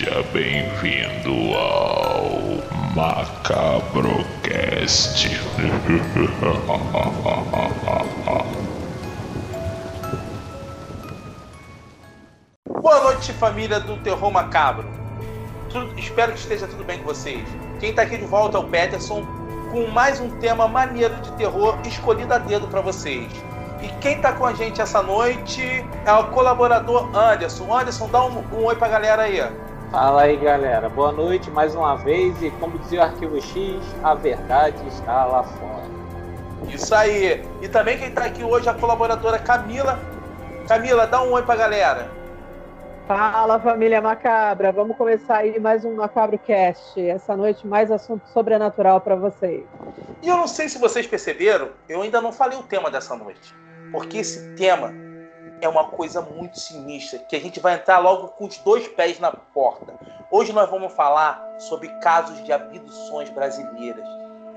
Seja bem-vindo ao Macabrocast. Boa noite, família do Terror Macabro. Tudo- espero que esteja tudo bem com vocês. Quem tá aqui de volta é o Peterson com mais um tema maneiro de terror escolhido a dedo para vocês. E quem tá com a gente essa noite é o colaborador Anderson. Anderson, dá um, um oi pra galera aí. Fala aí, galera. Boa noite mais uma vez. E como dizia o Arquivo X, a verdade está lá fora. Isso aí. E também quem tá aqui hoje é a colaboradora Camila. Camila, dá um oi pra galera. Fala família macabra, vamos começar aí mais um Macabro Cast. Essa noite mais assunto sobrenatural para vocês. E eu não sei se vocês perceberam, eu ainda não falei o tema dessa noite. Porque esse tema é uma coisa muito sinistra, que a gente vai entrar logo com os dois pés na porta. Hoje nós vamos falar sobre casos de abduções brasileiras.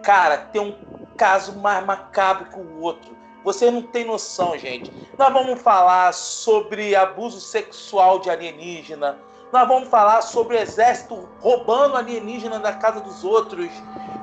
Cara, tem um caso mais macabro que o outro. Vocês não têm noção, gente. Nós vamos falar sobre abuso sexual de alienígena. Nós vamos falar sobre o exército roubando alienígena da casa dos outros.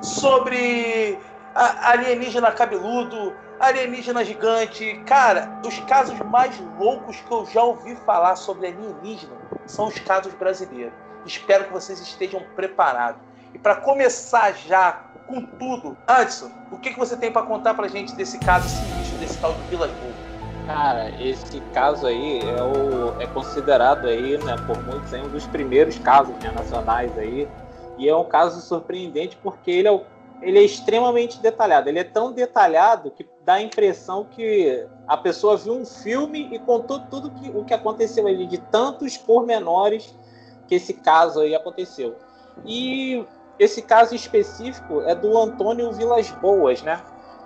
Sobre alienígena cabeludo, alienígena gigante. Cara, os casos mais loucos que eu já ouvi falar sobre alienígena são os casos brasileiros. Espero que vocês estejam preparados. E para começar já com tudo, Anderson, o que, que você tem para contar pra gente desse caso sinistro, desse tal de Vila Boa? Cara, esse caso aí é, o, é considerado aí, né, por muitos aí, um dos primeiros casos né, nacionais aí. E é um caso surpreendente porque ele é, o- ele é extremamente detalhado. Ele é tão detalhado que dá a impressão que a pessoa viu um filme e contou tudo que, o que aconteceu ali, de tantos pormenores que esse caso aí aconteceu. E esse caso específico é do Antônio Vilas Boas, né?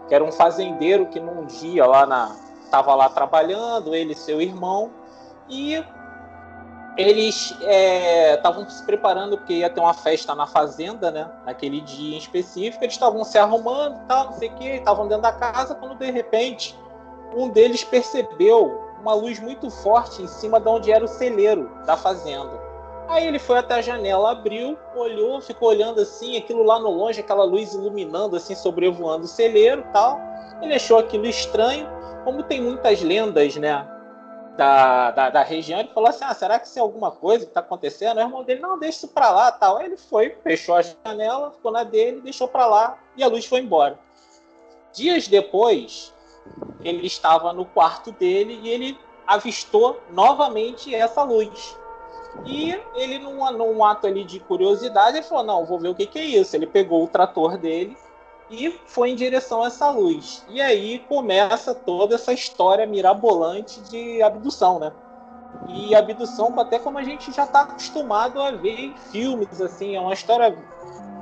Que era um fazendeiro que num dia lá na, estava lá trabalhando, ele e seu irmão, e eles estavam se preparando porque ia ter uma festa na fazenda, né? Naquele dia em específico, eles estavam se arrumando, tal, não sei o que, estavam dentro da casa, quando de repente um deles percebeu uma luz muito forte em cima de onde era o celeiro da fazenda. Aí ele foi até a janela, abriu, olhou, ficou olhando assim, aquilo lá no longe, aquela luz iluminando assim, sobrevoando o celeiro, tal. Ele achou aquilo estranho, como tem muitas lendas, né, da, da, da região, ele falou assim, ah, será que isso é alguma coisa que está acontecendo? O irmão dele, não, deixa isso para lá, tal. Aí ele foi, fechou a janela, ficou na dele, deixou para lá e a luz foi embora. Dias depois, ele estava no quarto dele e ele avistou novamente essa luz. E ele, num, num ato ali de curiosidade, ele falou, não, vou ver o que, que é isso. Ele pegou o trator dele e foi em direção a essa luz. E aí começa toda essa história mirabolante de abdução, né? E abdução, até como a gente já está acostumado a ver em filmes, assim, é uma história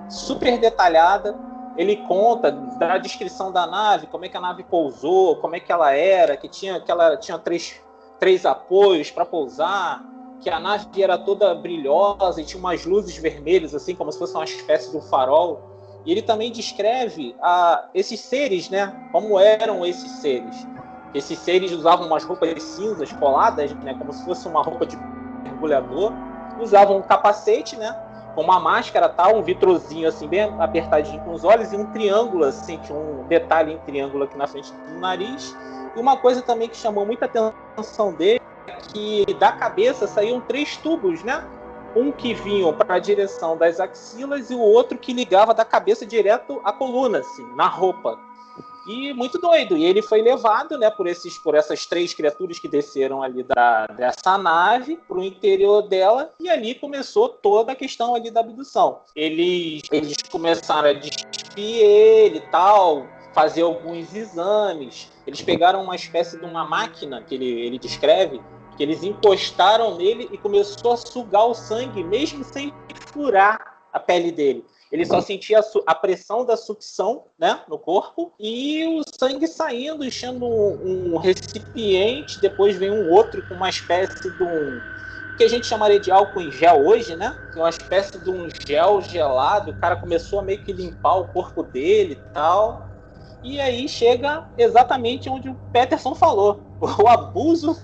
super detalhada. Ele conta da descrição da nave, como é que a nave pousou, como é que ela era, que tinha, que ela tinha três, três apoios para pousar, que a nave era toda brilhosa e tinha umas luzes vermelhas, assim, como se fosse uma espécie de um farol. E ele também descreve ah, esses seres, né? Como eram esses seres. Esses seres usavam umas roupas cinzas coladas, né? Como se fosse uma roupa de mergulhador. Usavam um capacete, né? Com uma máscara, tal, um vitrozinho assim, bem apertadinho com os olhos e um triângulo, assim, tinha um detalhe em triângulo aqui na frente do nariz. E uma coisa também que chamou muita atenção dele é que da cabeça saíam três tubos, né? Um que vinha para a direção das axilas e o outro que ligava da cabeça direto à coluna, assim, na roupa. E muito doido. E ele foi levado, né, por esses, por essas três criaturas que desceram ali da, dessa nave para o interior dela e ali começou toda a questão ali da abdução. Eles, eles começaram a despir ele e tal, fazer alguns exames. Eles pegaram uma espécie de uma máquina que ele, ele descreve que eles encostaram nele e começou a sugar o sangue, mesmo sem furar a pele dele. Ele só sentia a, pressão da sucção né, no corpo e o sangue saindo, enchendo um, um recipiente. Depois vem um outro com uma espécie de um. que a gente chamaria de álcool em gel hoje, né? É uma espécie de um gel gelado. O cara começou a meio que limpar o corpo dele e tal. E aí chega exatamente onde o Peterson falou: o abuso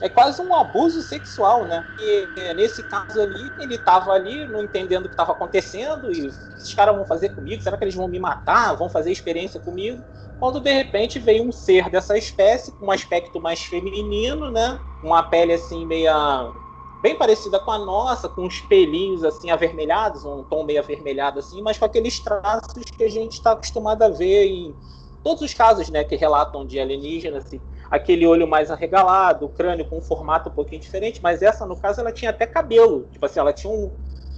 é quase um abuso sexual, né? E é, nesse caso ali, ele estava ali, não entendendo o que estava acontecendo, e esses caras vão fazer comigo? Será que eles vão me matar? Vão fazer experiência comigo? Quando de repente veio um ser dessa espécie, com um aspecto mais feminino, né? Uma pele assim, meia. bem parecida com a nossa, com uns pelinhos assim avermelhados, um tom meio avermelhado assim, mas com aqueles traços que a gente está acostumado a ver em todos os casos, né, que relatam de alienígenas, assim, aquele olho mais arregalado, o crânio com um formato um pouquinho diferente, mas essa, no caso, ela tinha até cabelo. Tipo assim, ela tinha um.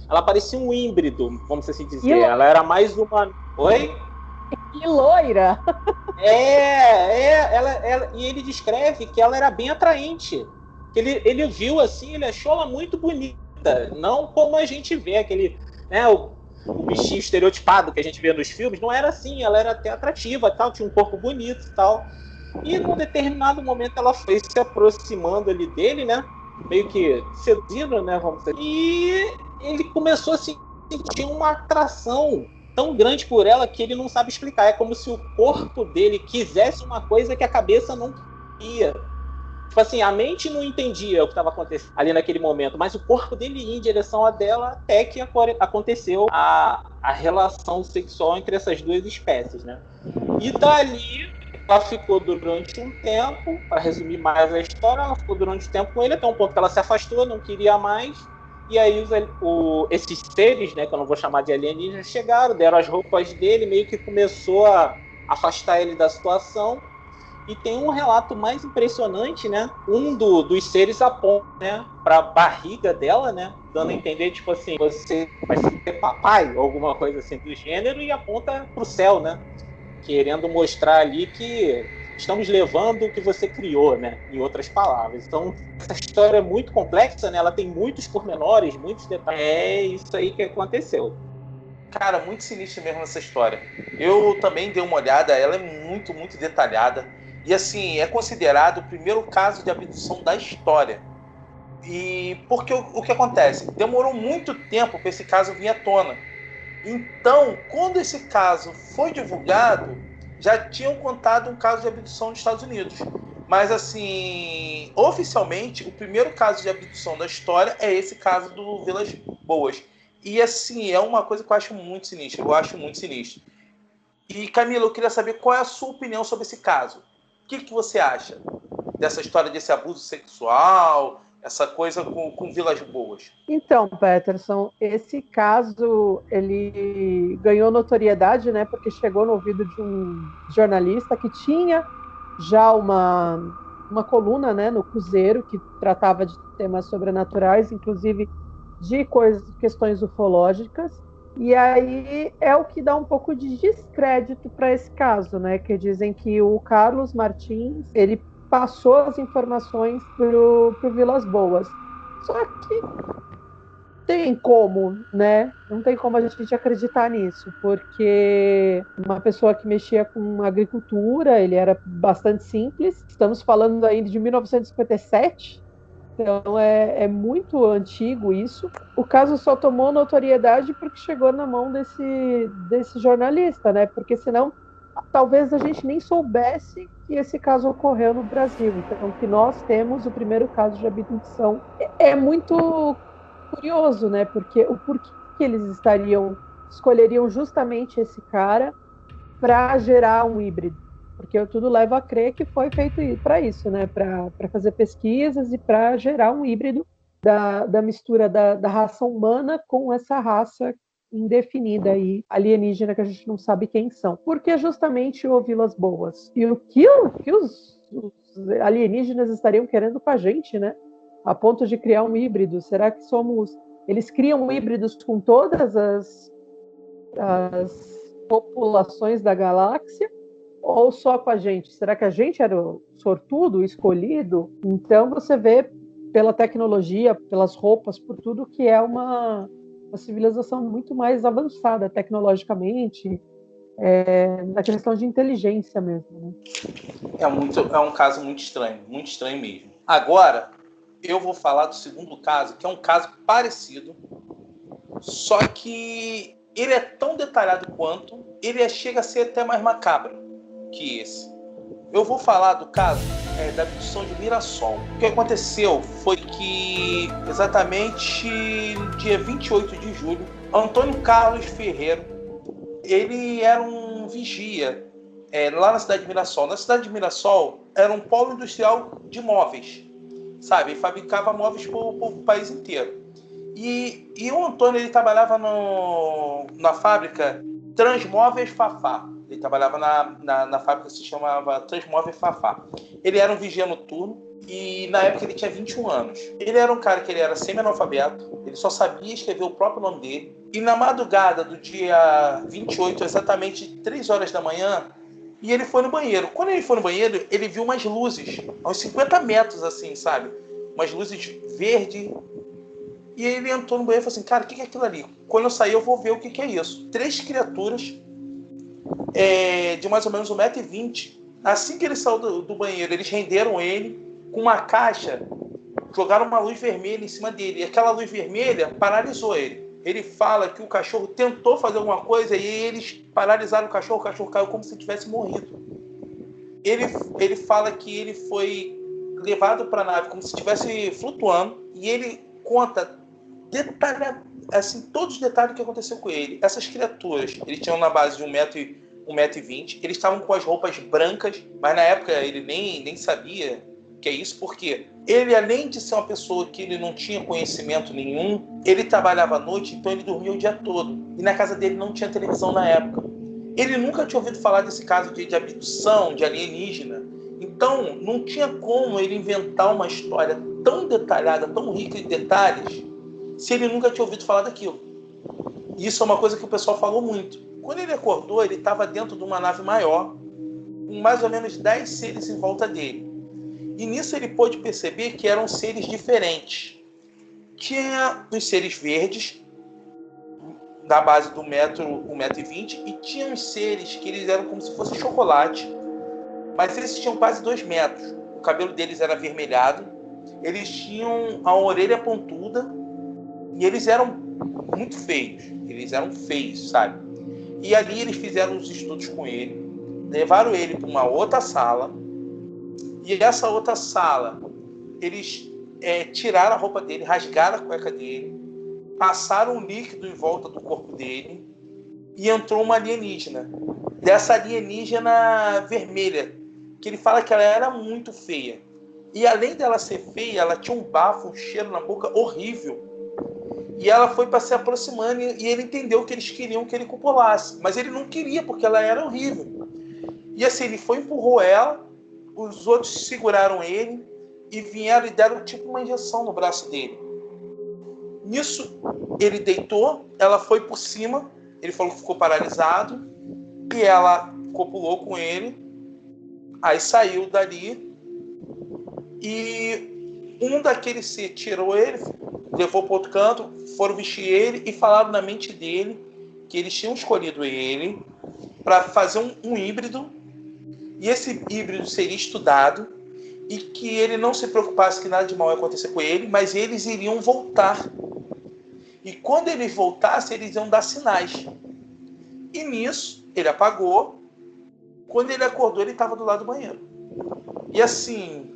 Ela parecia um híbrido, vamos assim dizer. E ela era mais uma. Oi? E loira! É, é, ela, ela, e ele descreve que ela era bem atraente. Ele, ele viu assim, ele achou ela muito bonita. Não como a gente vê, aquele. Né, o, o bichinho estereotipado que a gente vê nos filmes, não era assim, ela era até atrativa, tal, tinha um corpo bonito e tal. E num determinado momento ela foi se aproximando ali dele, né? Meio que seduzindo, né? Vamos dizer. E ele começou a sentir uma atração tão grande por ela que ele não sabe explicar. É como se o corpo dele quisesse uma coisa que a cabeça não queria. Tipo assim, a mente não entendia o que estava acontecendo ali naquele momento, mas o corpo dele ia em direção a dela até que aconteceu a, a relação sexual entre essas duas espécies, né? E dali ela ficou durante um tempo, para resumir mais a história, ela ficou durante um tempo com ele, até um ponto que ela se afastou, não queria mais. E aí os, o, esses seres, né, que eu não vou chamar de alienígenas, chegaram, deram as roupas dele, meio que começou a afastar ele da situação. E tem um relato mais impressionante, né? Um do, dos seres aponta, né, para a barriga dela, né, dando a entender tipo assim, você vai ser papai, ou alguma coisa assim do gênero, e aponta para o céu, né? Querendo mostrar ali que estamos levando o que você criou, né? Em outras palavras. Então, essa história é muito complexa, né? Ela tem muitos pormenores, muitos detalhes. É isso aí que aconteceu. Cara, muito sinistra mesmo essa história. Eu também dei uma olhada, ela é muito, muito detalhada. E assim, é considerado o primeiro caso de abdução da história. E porque o, o que acontece? Demorou muito tempo para esse caso vir à tona então, quando esse caso foi divulgado, já tinham contado um caso de abdução nos Estados Unidos. Mas, assim, oficialmente, o primeiro caso de abdução da história é esse caso do Vilas Boas. E, assim, é uma coisa que eu acho muito sinistra. Eu acho muito sinistro. E, Camila, eu queria saber qual é a sua opinião sobre esse caso. O que, que você acha dessa história desse abuso sexual, essa coisa com, com Vilas Boas? Então, Peterson, esse caso ele ganhou notoriedade, né, porque chegou no ouvido de um jornalista que tinha já uma uma coluna, né, no Cruzeiro que tratava de temas sobrenaturais, inclusive de coisas, questões ufológicas. E aí é o que dá um pouco de descrédito para esse caso, né? Que dizem que o Carlos Martins ele passou as informações pro, pro Vilas Boas. Só que tem como, né? Não tem como a gente acreditar nisso, porque uma pessoa que mexia com agricultura, ele era bastante simples. Estamos falando ainda de 1957, então é, é, muito antigo isso. O caso só tomou notoriedade porque chegou na mão desse, desse jornalista, né? Porque senão talvez a gente nem soubesse que esse caso ocorreu no Brasil. Então, que nós temos o primeiro caso de abdução é, é muito curioso, né? Porque o porquê que eles estariam escolheriam justamente esse cara para gerar um híbrido? Porque tudo leva a crer que foi feito para isso, né? Para fazer pesquisas e para gerar um híbrido da, da mistura da, da raça humana com essa raça indefinida aí, alienígena que a gente não sabe quem são. Porque justamente o Vilas Boas. E o que, o, que os, os alienígenas estariam querendo com a gente, né? A ponto de criar um híbrido. Será que somos. Eles criam híbridos com todas as, as populações da galáxia? Ou só com a gente? Será que a gente era o sortudo, escolhido? Então você vê pela tecnologia, pelas roupas, por tudo que é uma uma civilização muito mais avançada tecnologicamente, é, na questão de inteligência mesmo. Né? É, muito, é um caso muito estranho, muito estranho mesmo. Agora, eu vou falar do segundo caso, que é um caso parecido, só que ele é tão detalhado quanto, ele é, chega a ser até mais macabro que esse. Eu vou falar do caso é, da abdução de Mirassol. O que aconteceu foi que, exatamente dia 28 de julho, Antônio Carlos Ferreiro, ele era um vigia é, lá na cidade de Mirassol. Na cidade de Mirassol era um polo industrial de móveis, sabe? Ele fabricava móveis para o país inteiro. E, e o Antônio ele trabalhava no, na fábrica Transmóveis Fafá. Ele trabalhava na, na, na, fábrica que se chamava Transmóveis Fafá. Ele era um vigia noturno e na época ele tinha 21 anos. Ele era um cara que ele era semi-analfabeto, ele só sabia escrever o próprio nome dele. E na madrugada do dia 28, exatamente 3 horas da manhã, e ele foi no banheiro. Quando ele foi no banheiro, ele viu umas luzes, a uns 50 metros assim, sabe? Umas luzes verde. E ele entrou no banheiro e falou assim: Cara, o que é aquilo ali? Quando eu sair, eu vou ver o que é isso. Três criaturas é, de mais ou menos 1,20m. Assim que ele saiu do, do banheiro, eles renderam ele com uma caixa, jogaram uma luz vermelha em cima dele. E aquela luz vermelha paralisou ele. Ele fala que o cachorro tentou fazer alguma coisa e eles paralisaram o cachorro, o cachorro caiu como se tivesse morrido. Ele, ele fala que ele foi levado para a nave como se estivesse flutuando e ele conta detalha, assim, todos os detalhes que aconteceu com ele. Essas criaturas, eles tinham na base de um metro e 1,20m. Eles estavam com as roupas brancas, mas na época ele nem, nem sabia que é isso, porque ele, além de ser uma pessoa que ele não tinha conhecimento nenhum, ele trabalhava à noite, então ele dormia o dia todo. E na casa dele não tinha televisão na época. Ele nunca tinha ouvido falar desse caso de, de abdução, de alienígena. Então, não tinha como ele inventar uma história tão detalhada, tão rica de detalhes, se ele nunca tinha ouvido falar daquilo. Isso é uma coisa que o pessoal falou muito. Quando ele acordou, ele estava dentro de uma nave maior, com mais ou menos 10 seres em volta dele. E nisso ele pôde perceber que eram seres diferentes. Tinha os seres verdes, da base do metro, 1,20m, e tinha os seres que eles eram como se fosse chocolate, mas eles tinham quase 2 metros. O cabelo deles era avermelhado, eles tinham a orelha pontuda e eles eram muito feios. Eles eram feios, sabe? E ali eles fizeram os estudos com ele, levaram ele para uma outra sala. E essa outra sala, eles é, tiraram a roupa dele, rasgaram a cueca dele, passaram um líquido em volta do corpo dele e entrou uma alienígena. Dessa alienígena vermelha, que ele fala que ela era muito feia. E além dela ser feia, ela tinha um bafo, um cheiro na boca horrível. E ela foi para se aproximando e ele entendeu que eles queriam que ele copulasse. Mas ele não queria, porque ela era horrível. E assim, ele foi empurrou ela, os outros seguraram ele e vieram e deram tipo uma injeção no braço dele. Nisso, ele deitou, ela foi por cima, ele falou que ficou paralisado, e ela copulou com ele, aí saiu dali, e um daqueles se tirou ele, levou para outro canto, foram vestir ele e falaram na mente dele que eles tinham escolhido ele para fazer um, um híbrido e esse híbrido seria estudado e que ele não se preocupasse que nada de mal ia acontecer com ele, mas eles iriam voltar. E quando eles voltassem, eles iam dar sinais. E nisso, ele apagou. Quando ele acordou, ele estava do lado do banheiro. E assim,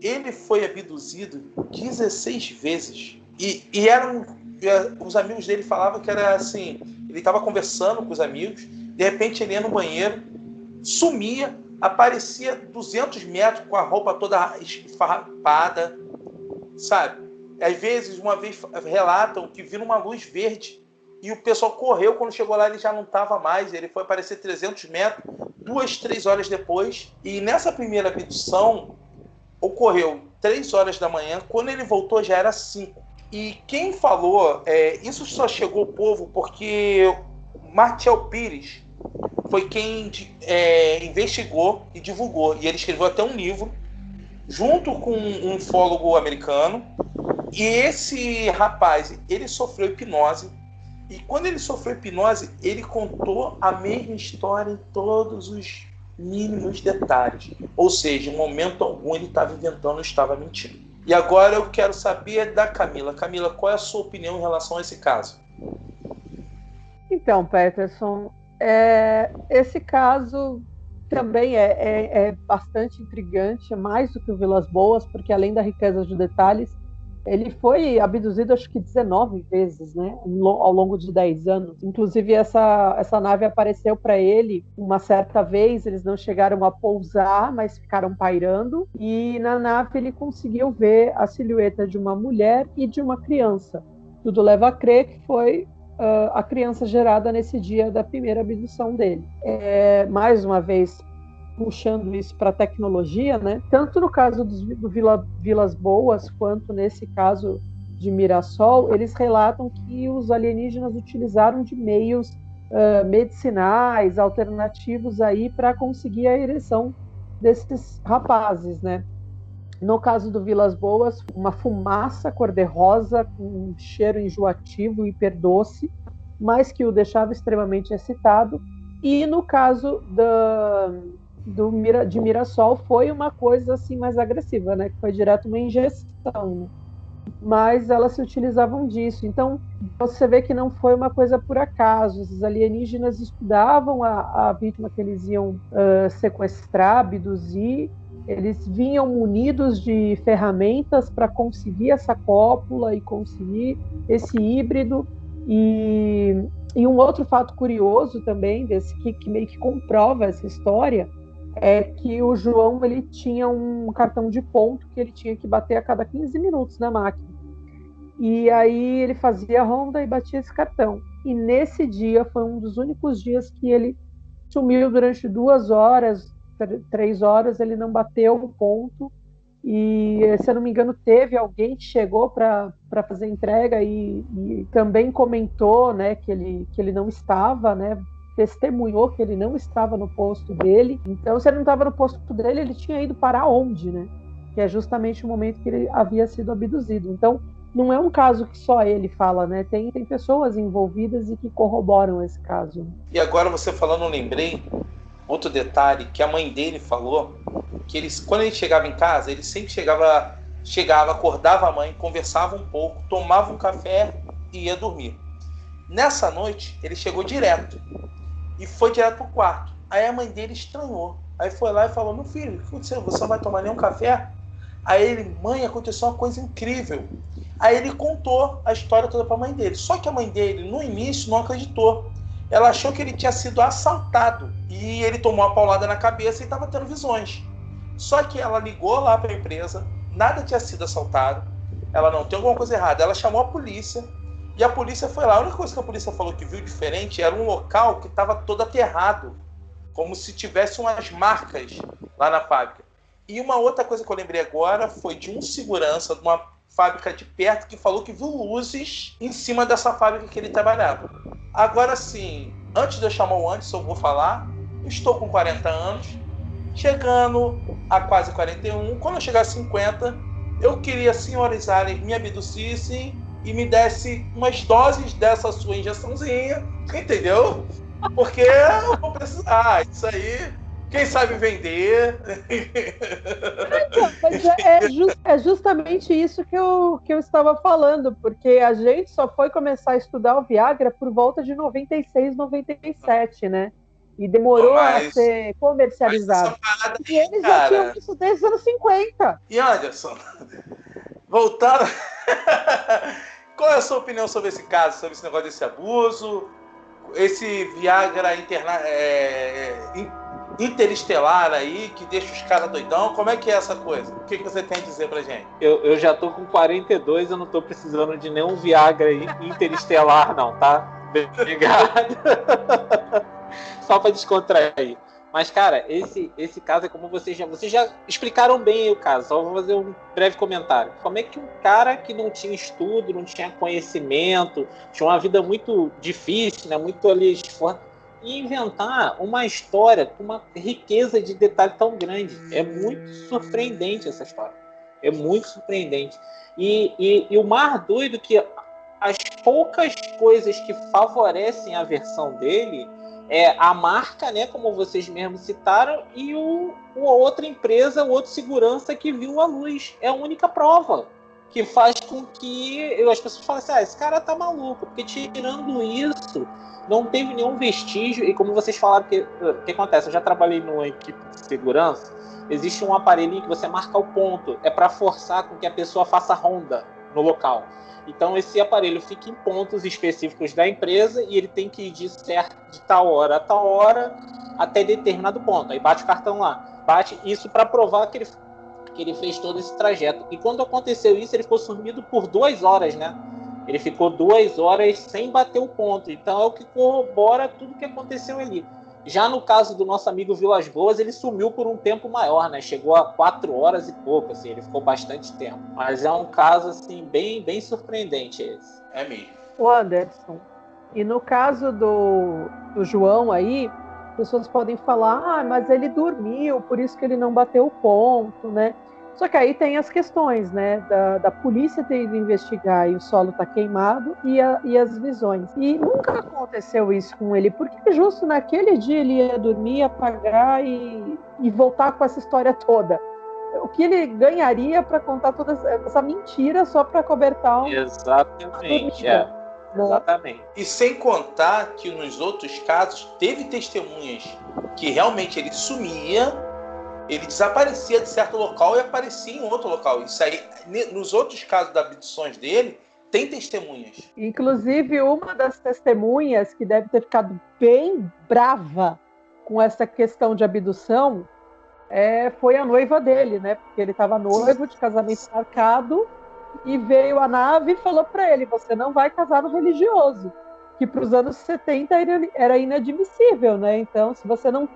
ele foi abduzido 16 vezes. E, e eram. Os amigos dele falavam que era assim: ele estava conversando com os amigos, de repente ele ia no banheiro, sumia, aparecia 200 metros com a roupa toda esfarrapada, sabe? Às vezes, uma vez relatam que viram uma luz verde e o pessoal correu, quando chegou lá ele já não estava mais, ele foi aparecer 300 metros, duas, três horas depois. E nessa primeira abdução ocorreu três horas da manhã, quando ele voltou já era cinco. E quem falou, é, isso só chegou ao povo porque Martial Pires foi quem é, investigou e divulgou. E ele escreveu até um livro, junto com um ufólogo americano. E esse rapaz, ele sofreu hipnose. E quando ele sofreu hipnose, ele contou a mesma história em todos os mínimos detalhes. Ou seja, em momento algum ele estava inventando, estava mentindo. E agora eu quero saber da Camila. Camila, qual é a sua opinião em relação a esse caso? Então, Peterson, é, esse caso também é, é, é, bastante intrigante, é mais do que o Vilas Boas, porque além da riqueza de detalhes, ele foi abduzido acho que 19 vezes, né, ao longo de 10 anos. Inclusive essa essa nave apareceu para ele uma certa vez, eles não chegaram a pousar, mas ficaram pairando e na nave ele conseguiu ver a silhueta de uma mulher e de uma criança. Tudo leva a crer que foi uh, a criança gerada nesse dia da primeira abdução dele. É, mais uma vez, puxando isso para a tecnologia, né? Tanto no caso dos, do Vila, Vilas Boas quanto nesse caso de Mirassol, eles relatam que os alienígenas utilizaram de meios uh, medicinais alternativos aí para conseguir a ereção desses rapazes, né? No caso do Vilas Boas, uma fumaça cor-de-rosa com um cheiro enjoativo hiperdoce, mas que o deixava extremamente excitado. E no caso da, do Mira, de Mirassol foi uma coisa assim mais agressiva, né? Que foi direto uma injeção. Né? Mas elas se utilizavam disso. Então você vê que não foi uma coisa por acaso. Os alienígenas estudavam a, a vítima que eles iam uh, sequestrar, abduzir eles vinham munidos de ferramentas para conseguir essa cópula e conseguir esse híbrido. E, e um outro fato curioso também, desse que, que meio que comprova essa história, é que o João ele tinha um cartão de ponto que ele tinha que bater a cada 15 minutos na máquina. E aí ele fazia a ronda e batia esse cartão. E nesse dia foi um dos únicos dias que ele sumiu durante duas horas, três horas ele não bateu o ponto. E, se eu não me engano, teve alguém que chegou para fazer entrega e, e, também comentou né, que, ele, que ele não estava, né, testemunhou que ele não estava no posto dele. Então, se ele não estava no posto dele, ele tinha ido para onde, né? Que é justamente o momento que ele havia sido abduzido. Então, não é um caso que só ele fala, né? Tem, tem pessoas envolvidas e que corroboram esse caso. E agora você falando, eu lembrei outro detalhe que a mãe dele falou que eles, quando ele chegava em casa, ele sempre chegava, chegava, acordava a mãe, conversava um pouco, tomava um café e ia dormir. Nessa noite, ele chegou direto e foi direto pro quarto. Aí a mãe dele estranhou. Aí foi lá e falou: Meu filho, o que aconteceu? Você não vai tomar nenhum café? Aí ele, mãe, aconteceu uma coisa incrível. Aí ele contou a história toda para a mãe dele. Só que a mãe dele, no início, não acreditou ela achou que ele tinha sido assaltado e ele tomou uma paulada na cabeça e estava tendo visões. Só que ela ligou lá para a empresa, nada tinha sido assaltado, ela não tem alguma coisa errada. Ela chamou a polícia e a polícia foi lá. A única coisa que a polícia falou que viu diferente era um local que estava todo aterrado, como se tivesse umas marcas lá na fábrica. E uma outra coisa que eu lembrei agora foi de um segurança de uma fábrica de perto que falou que viu luzes em cima dessa fábrica que ele trabalhava. Agora sim, antes de eu chamar o antes, eu vou falar. Estou com 40 anos, chegando a quase 41. Quando eu chegar a 50, eu queria senhorizarem me abducissem e me desse umas doses dessa sua injeçãozinha, entendeu? Porque eu vou precisar. Isso aí quem sabe vender. Então, mas é, é, just, é, justamente isso que eu, que eu estava falando, porque a gente só foi começar a estudar o Viagra por volta de 96, 97, né? E demorou mas, a ser comercializado. e eles cara... já tinham isso desde os anos 50. E Anderson, voltando. Qual é a sua opinião sobre esse caso, sobre esse negócio desse abuso? Esse Viagra interna... É, interestelar aí, que deixa os caras doidão. Como é que é essa coisa? O que, que você tem a dizer pra gente? Eu, eu já tô com 42, eu não tô precisando de nenhum Viagra interestelar, não, tá? Obrigado. Só pra descontrair. Mas, cara, esse, esse caso é como vocês já, vocês já explicaram bem o caso. Só vou fazer um breve comentário. Como é que um cara que não tinha estudo, não tinha conhecimento, tinha uma vida muito difícil, né, muito ali e inventar uma história com uma riqueza de detalhe tão grande. É muito surpreendente essa história. É muito surpreendente. E, e, e o mais doido que as poucas coisas que favorecem a versão dele é a marca, né, como vocês mesmos citaram, e o, o outra empresa, o outro segurança que viu a luz. É a única prova. que faz com que as pessoas falem assim, ah, esse cara tá maluco, porque tirando isso, não teve nenhum vestígio, e como vocês falaram, que, o que acontece? Eu já trabalhei numa equipe de segurança, existe um aparelhinho que você marca o ponto, é para forçar com que a pessoa faça ronda no local. Então esse aparelho fica em pontos específicos da empresa e ele tem que ir de certo de tal hora a tal hora até determinado ponto. Aí bate o cartão lá, bate isso para provar que ele que ele fez todo esse trajeto. E quando aconteceu isso, ele ficou sumido por duas horas, né? Ele ficou duas horas sem bater o ponto. Então é o que corrobora tudo que aconteceu ali. Já no caso do nosso amigo Vilas Boas, ele sumiu por um tempo maior, né? Chegou a quatro horas e pouco, assim, ele ficou bastante tempo. Mas é um caso, assim, bem, bem surpreendente esse. É mesmo. O Anderson, e no caso do, do João aí, pessoas podem falar, ah, mas ele dormiu, por isso que ele não bateu o ponto, né? Só que aí tem as questões, né, da, da polícia ter ido investigar e o solo está queimado e, a, e, as visões. E nunca aconteceu isso com ele, porque justo naquele dia ele ia dormir, apagar e, e voltar com essa história toda. O que ele ganharia para contar toda essa mentira só para cobertar um. Exatamente. É. Exatamente. E sem contar que nos outros casos teve testemunhas que realmente ele sumia ele desaparecia de certo local e aparecia em outro local. Isso aí, nos outros casos das abduções dele, tem testemunhas. Inclusive, uma das testemunhas que deve ter ficado bem brava com essa questão de abdução é, foi a noiva dele, né? Porque ele estava noivo de casamento marcado e veio a nave e falou para ele: Você não vai casar no religioso. Que para os anos 70 era inadmissível, né? Então, se você não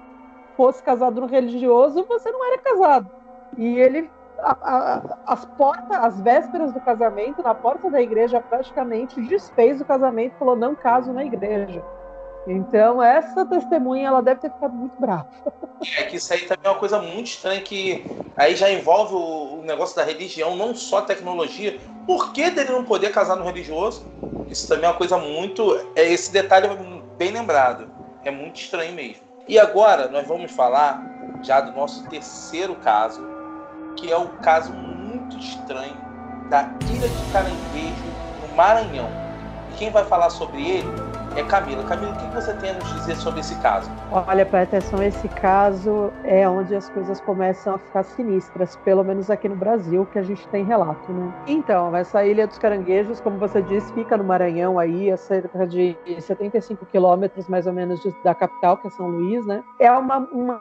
fosse casado no religioso, você não era casado. E ele, a, a, as portas, as vésperas do casamento, na porta da igreja, praticamente desfez o casamento, falou: não caso na igreja. Então, essa testemunha, ela deve ter ficado muito brava. É que isso aí também é uma coisa muito estranha, que aí já envolve o, negócio da religião, não só a tecnologia. Por que dele não poder casar no religioso? Isso também é uma coisa muito. É, esse detalhe bem lembrado. É muito estranho mesmo. E agora nós vamos falar já do nosso terceiro caso, que é o caso muito estranho da Ilha de Caranguejo, no Maranhão. Quem vai falar sobre ele é Camila. Camila, o que você tem a nos dizer sobre esse caso? Olha, atenção, esse caso é onde as coisas começam a ficar sinistras, pelo menos aqui no Brasil, que a gente tem relato, né? Então, essa Ilha dos Caranguejos, como você disse, fica no Maranhão aí, a cerca de 75 quilômetros mais ou menos da capital, que é São Luís, né? É uma, uma,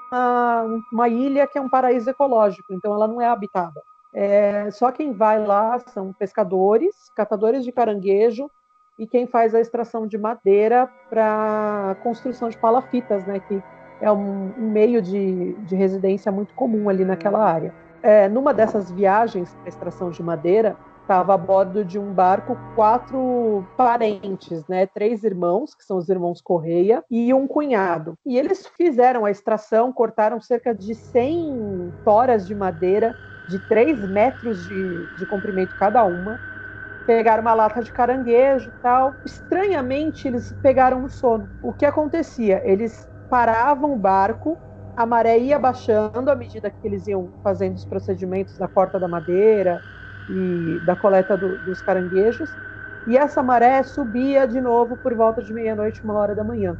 uma ilha que é um paraíso ecológico, então ela não é habitada. É, só quem vai lá são pescadores, catadores de caranguejo e quem faz a extração de madeira para construção de palafitas, né, que é um, um meio de, de, residência muito comum ali naquela área. É, numa dessas viagens para extração de madeira, estava a bordo de um barco quatro parentes, né? Três irmãos, que são os irmãos Correia, e um cunhado. E eles fizeram a extração, cortaram cerca de 100 toras de madeira de 3 metros de, de comprimento cada uma, pegaram uma lata de caranguejo tal. Estranhamente, eles pegaram no sono. O que acontecia? Eles paravam o barco, a maré ia baixando à medida que eles iam fazendo os procedimentos da corta da madeira e da coleta do, dos caranguejos, e essa maré subia de novo por volta de meia-noite, uma hora da manhã.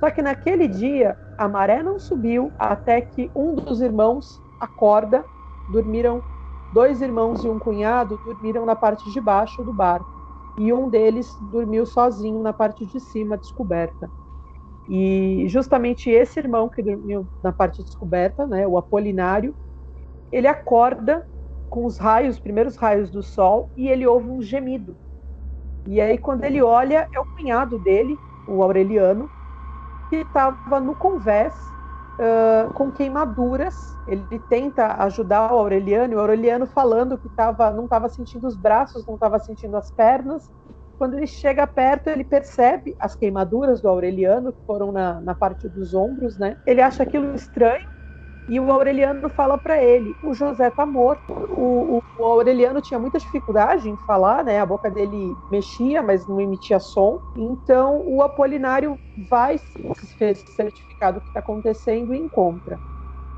Só que naquele dia, a maré não subiu até que um dos irmãos acorda, dormiram Dois irmãos e um cunhado dormiram na parte de baixo do barco e um deles dormiu sozinho na parte de cima, descoberta. E justamente esse irmão que dormiu na parte descoberta, né, o Apolinário, ele acorda com os raios, os primeiros raios do sol, e ele ouve um gemido. E aí, quando ele olha, é o cunhado dele, o Aureliano, que estava no convés uh, com queimaduras. Ele tenta ajudar o Aureliano, e o Aureliano falando que tava, não estava sentindo os braços, não estava sentindo as pernas. Quando ele chega perto, ele percebe as queimaduras do Aureliano, que foram na, na parte dos ombros, né? Ele acha aquilo estranho e o Aureliano fala para ele: o José tá morto. O, o, o, Aureliano tinha muita dificuldade em falar, né? A boca dele mexia, mas não emitia som. Então o Apolinário vai certificar do que está acontecendo e encontra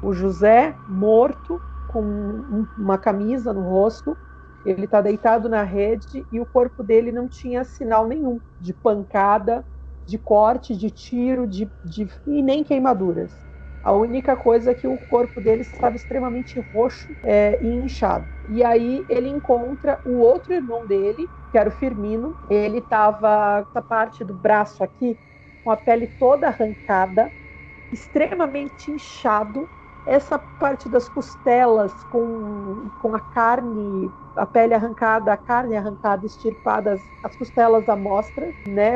o José morto com uma camisa no rosto Ele está deitado na rede e o corpo dele não tinha sinal nenhum de pancada, de corte, de tiro, de, de e nem queimaduras. A única coisa é que o corpo dele estava extremamente roxo é, e inchado. E aí ele encontra o outro irmão dele, que era o Firmino. Ele estava essa parte do braço aqui com a pele toda arrancada, extremamente inchado. Essa parte das costelas com, com a carne, a pele arrancada, a carne arrancada, estirpada, as, as costelas à mostra, né?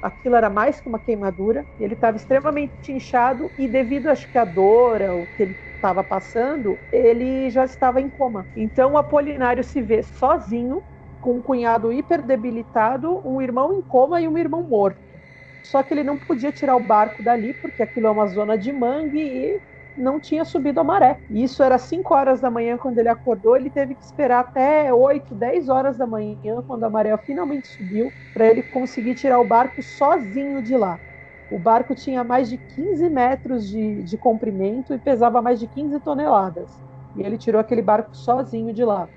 Aquilo era mais que uma queimadura. Ele estava extremamente inchado e devido acho que a dor, o que ele estava passando, ele já estava em coma. Então o Apolinário se vê sozinho, com um cunhado hiper debilitado, um irmão em coma e um irmão morto. Só que ele não podia tirar o barco dali porque aquilo é uma zona de mangue e não tinha subido a maré. Isso era 5 horas da manhã quando ele acordou, ele teve que esperar até 8, 10 horas da manhã, quando a maré finalmente subiu, para ele conseguir tirar o barco sozinho de lá. O barco tinha mais de 15 metros de, de comprimento e pesava mais de 15 toneladas. E ele tirou aquele barco sozinho de lá.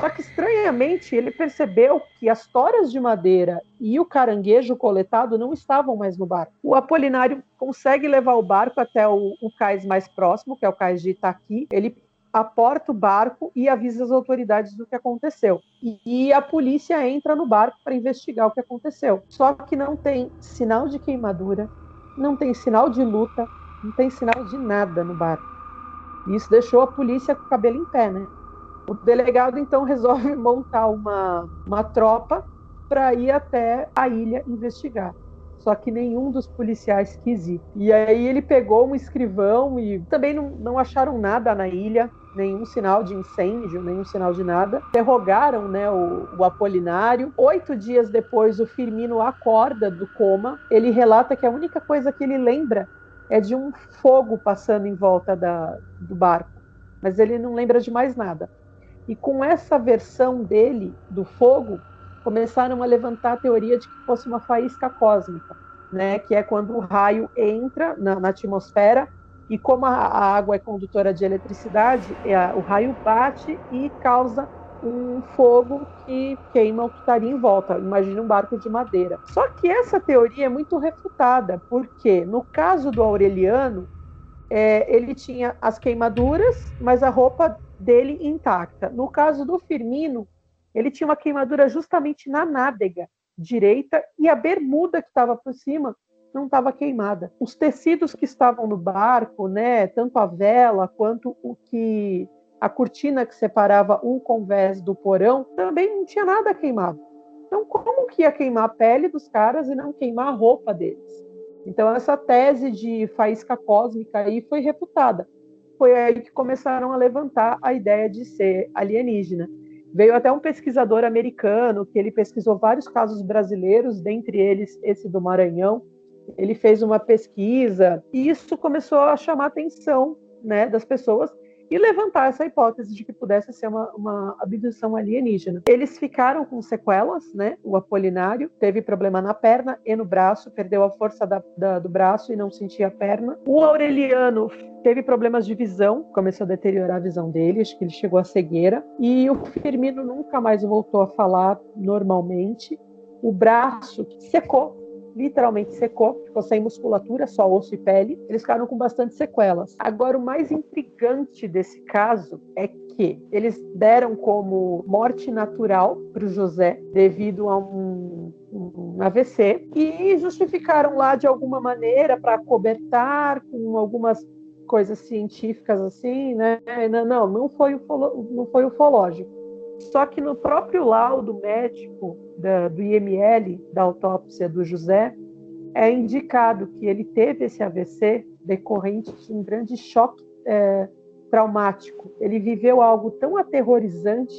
Só que estranhamente ele percebeu que as toras de madeira e o caranguejo coletado não estavam mais no barco. O Apolinário consegue levar o barco até o, o cais mais próximo, que é o cais de Itaqui. Ele aporta o barco e avisa as autoridades do que aconteceu. E, e a polícia entra no barco para investigar o que aconteceu. Só que não tem sinal de queimadura, não tem sinal de luta, não tem sinal de nada no barco. Isso deixou a polícia com o cabelo em pé, né? O delegado então resolve montar uma, uma tropa para ir até a ilha investigar. Só que nenhum dos policiais quis ir. E aí ele pegou um escrivão e também não, não acharam nada na ilha, nenhum sinal de incêndio, nenhum sinal de nada. Interrogaram né, o, o, Apolinário. Oito dias depois, o Firmino acorda do coma. Ele relata que a única coisa que ele lembra é de um fogo passando em volta da, do barco. Mas ele não lembra de mais nada. E com essa versão dele do fogo, começaram a levantar a teoria de que fosse uma faísca cósmica, né? Que é quando o raio entra na, na atmosfera e como a, a, água é condutora de eletricidade, é, o raio bate e causa um fogo que queima o que estaria em volta. Imagina um barco de madeira. Só que essa teoria é muito refutada, porque no caso do Aureliano, é, ele tinha as queimaduras, mas a roupa dele intacta. No caso do Firmino, ele tinha uma queimadura justamente na nádega direita e a bermuda que estava por cima não estava queimada. Os tecidos que estavam no barco, né, tanto a vela quanto o que a cortina que separava um convés do porão, também não tinha nada queimado. Então, como que ia queimar a pele dos caras e não queimar a roupa deles? Então, essa tese de faísca cósmica aí foi refutada foi aí que começaram a levantar a ideia de ser alienígena. Veio até um pesquisador americano que ele pesquisou vários casos brasileiros, dentre eles esse do Maranhão. Ele fez uma pesquisa e isso começou a chamar a atenção né, das pessoas e levantar essa hipótese de que pudesse ser uma, uma abdução alienígena. Eles ficaram com sequelas, né? O Apolinário teve problema na perna e no braço, perdeu a força da, da, do braço e não sentia a perna. O Aureliano teve problemas de visão, começou a deteriorar a visão dele, acho que ele chegou à cegueira. E o Firmino nunca mais voltou a falar normalmente. O braço secou, literalmente secou, ficou sem musculatura, só osso e pele. Eles ficaram com bastante sequelas. Agora, o mais intrigante desse caso é que eles deram como morte natural para o José devido a um, um AVC e justificaram lá de alguma maneira para cobertar com algumas coisas científicas assim, né? Não, não, não foi não foi ufológico. Só que no próprio laudo médico da, do IML, da autópsia do José, é indicado que ele teve esse AVC decorrente de um grande choque é, traumático. Ele viveu algo tão aterrorizante,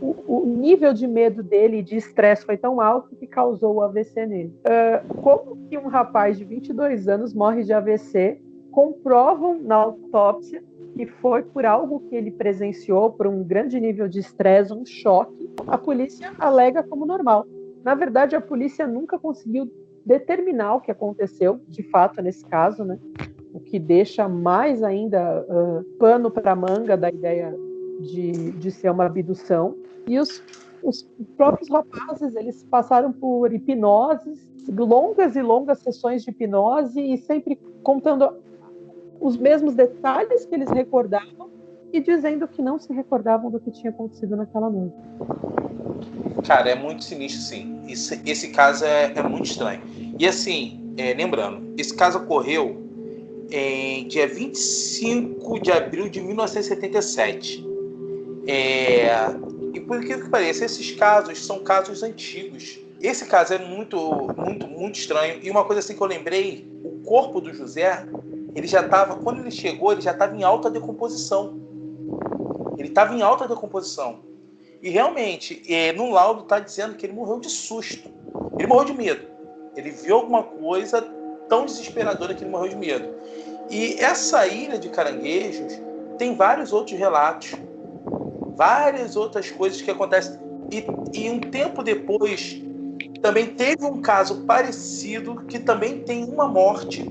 o, o nível de medo dele e de estresse foi tão alto que causou o AVC nele. Uh, como que um rapaz de 22 anos morre de AVC? Comprovam na autópsia que foi por algo que ele presenciou, por um grande nível de estresse, um choque, a polícia alega como normal. Na verdade, a polícia nunca conseguiu determinar o que aconteceu, de fato, nesse caso, né? O que deixa mais ainda uh, pano para manga da ideia de, de ser uma abdução. E os, os próprios rapazes, eles passaram por hipnoses, longas e longas sessões de hipnose e sempre contando os mesmos detalhes que eles recordavam e dizendo que não se recordavam do que tinha acontecido naquela noite. Cara, é muito sinistro, sim. Esse, esse caso é, é muito estranho. E assim, é, lembrando, esse caso ocorreu em dia 25 de abril de 1977. É, e por que pareça, esses casos são casos antigos. Esse caso é muito, muito, muito estranho. E uma coisa assim que eu lembrei, o corpo do José, ele já estava, quando ele chegou, ele já estava em alta decomposição. Ele estava em alta decomposição. E realmente, é, no laudo está dizendo que ele morreu de susto. Ele morreu de medo. Ele viu alguma coisa tão desesperadora que ele morreu de medo. E essa ilha de caranguejos tem vários outros relatos, várias outras coisas que acontecem. E, e um tempo depois, também teve um caso parecido que também tem uma morte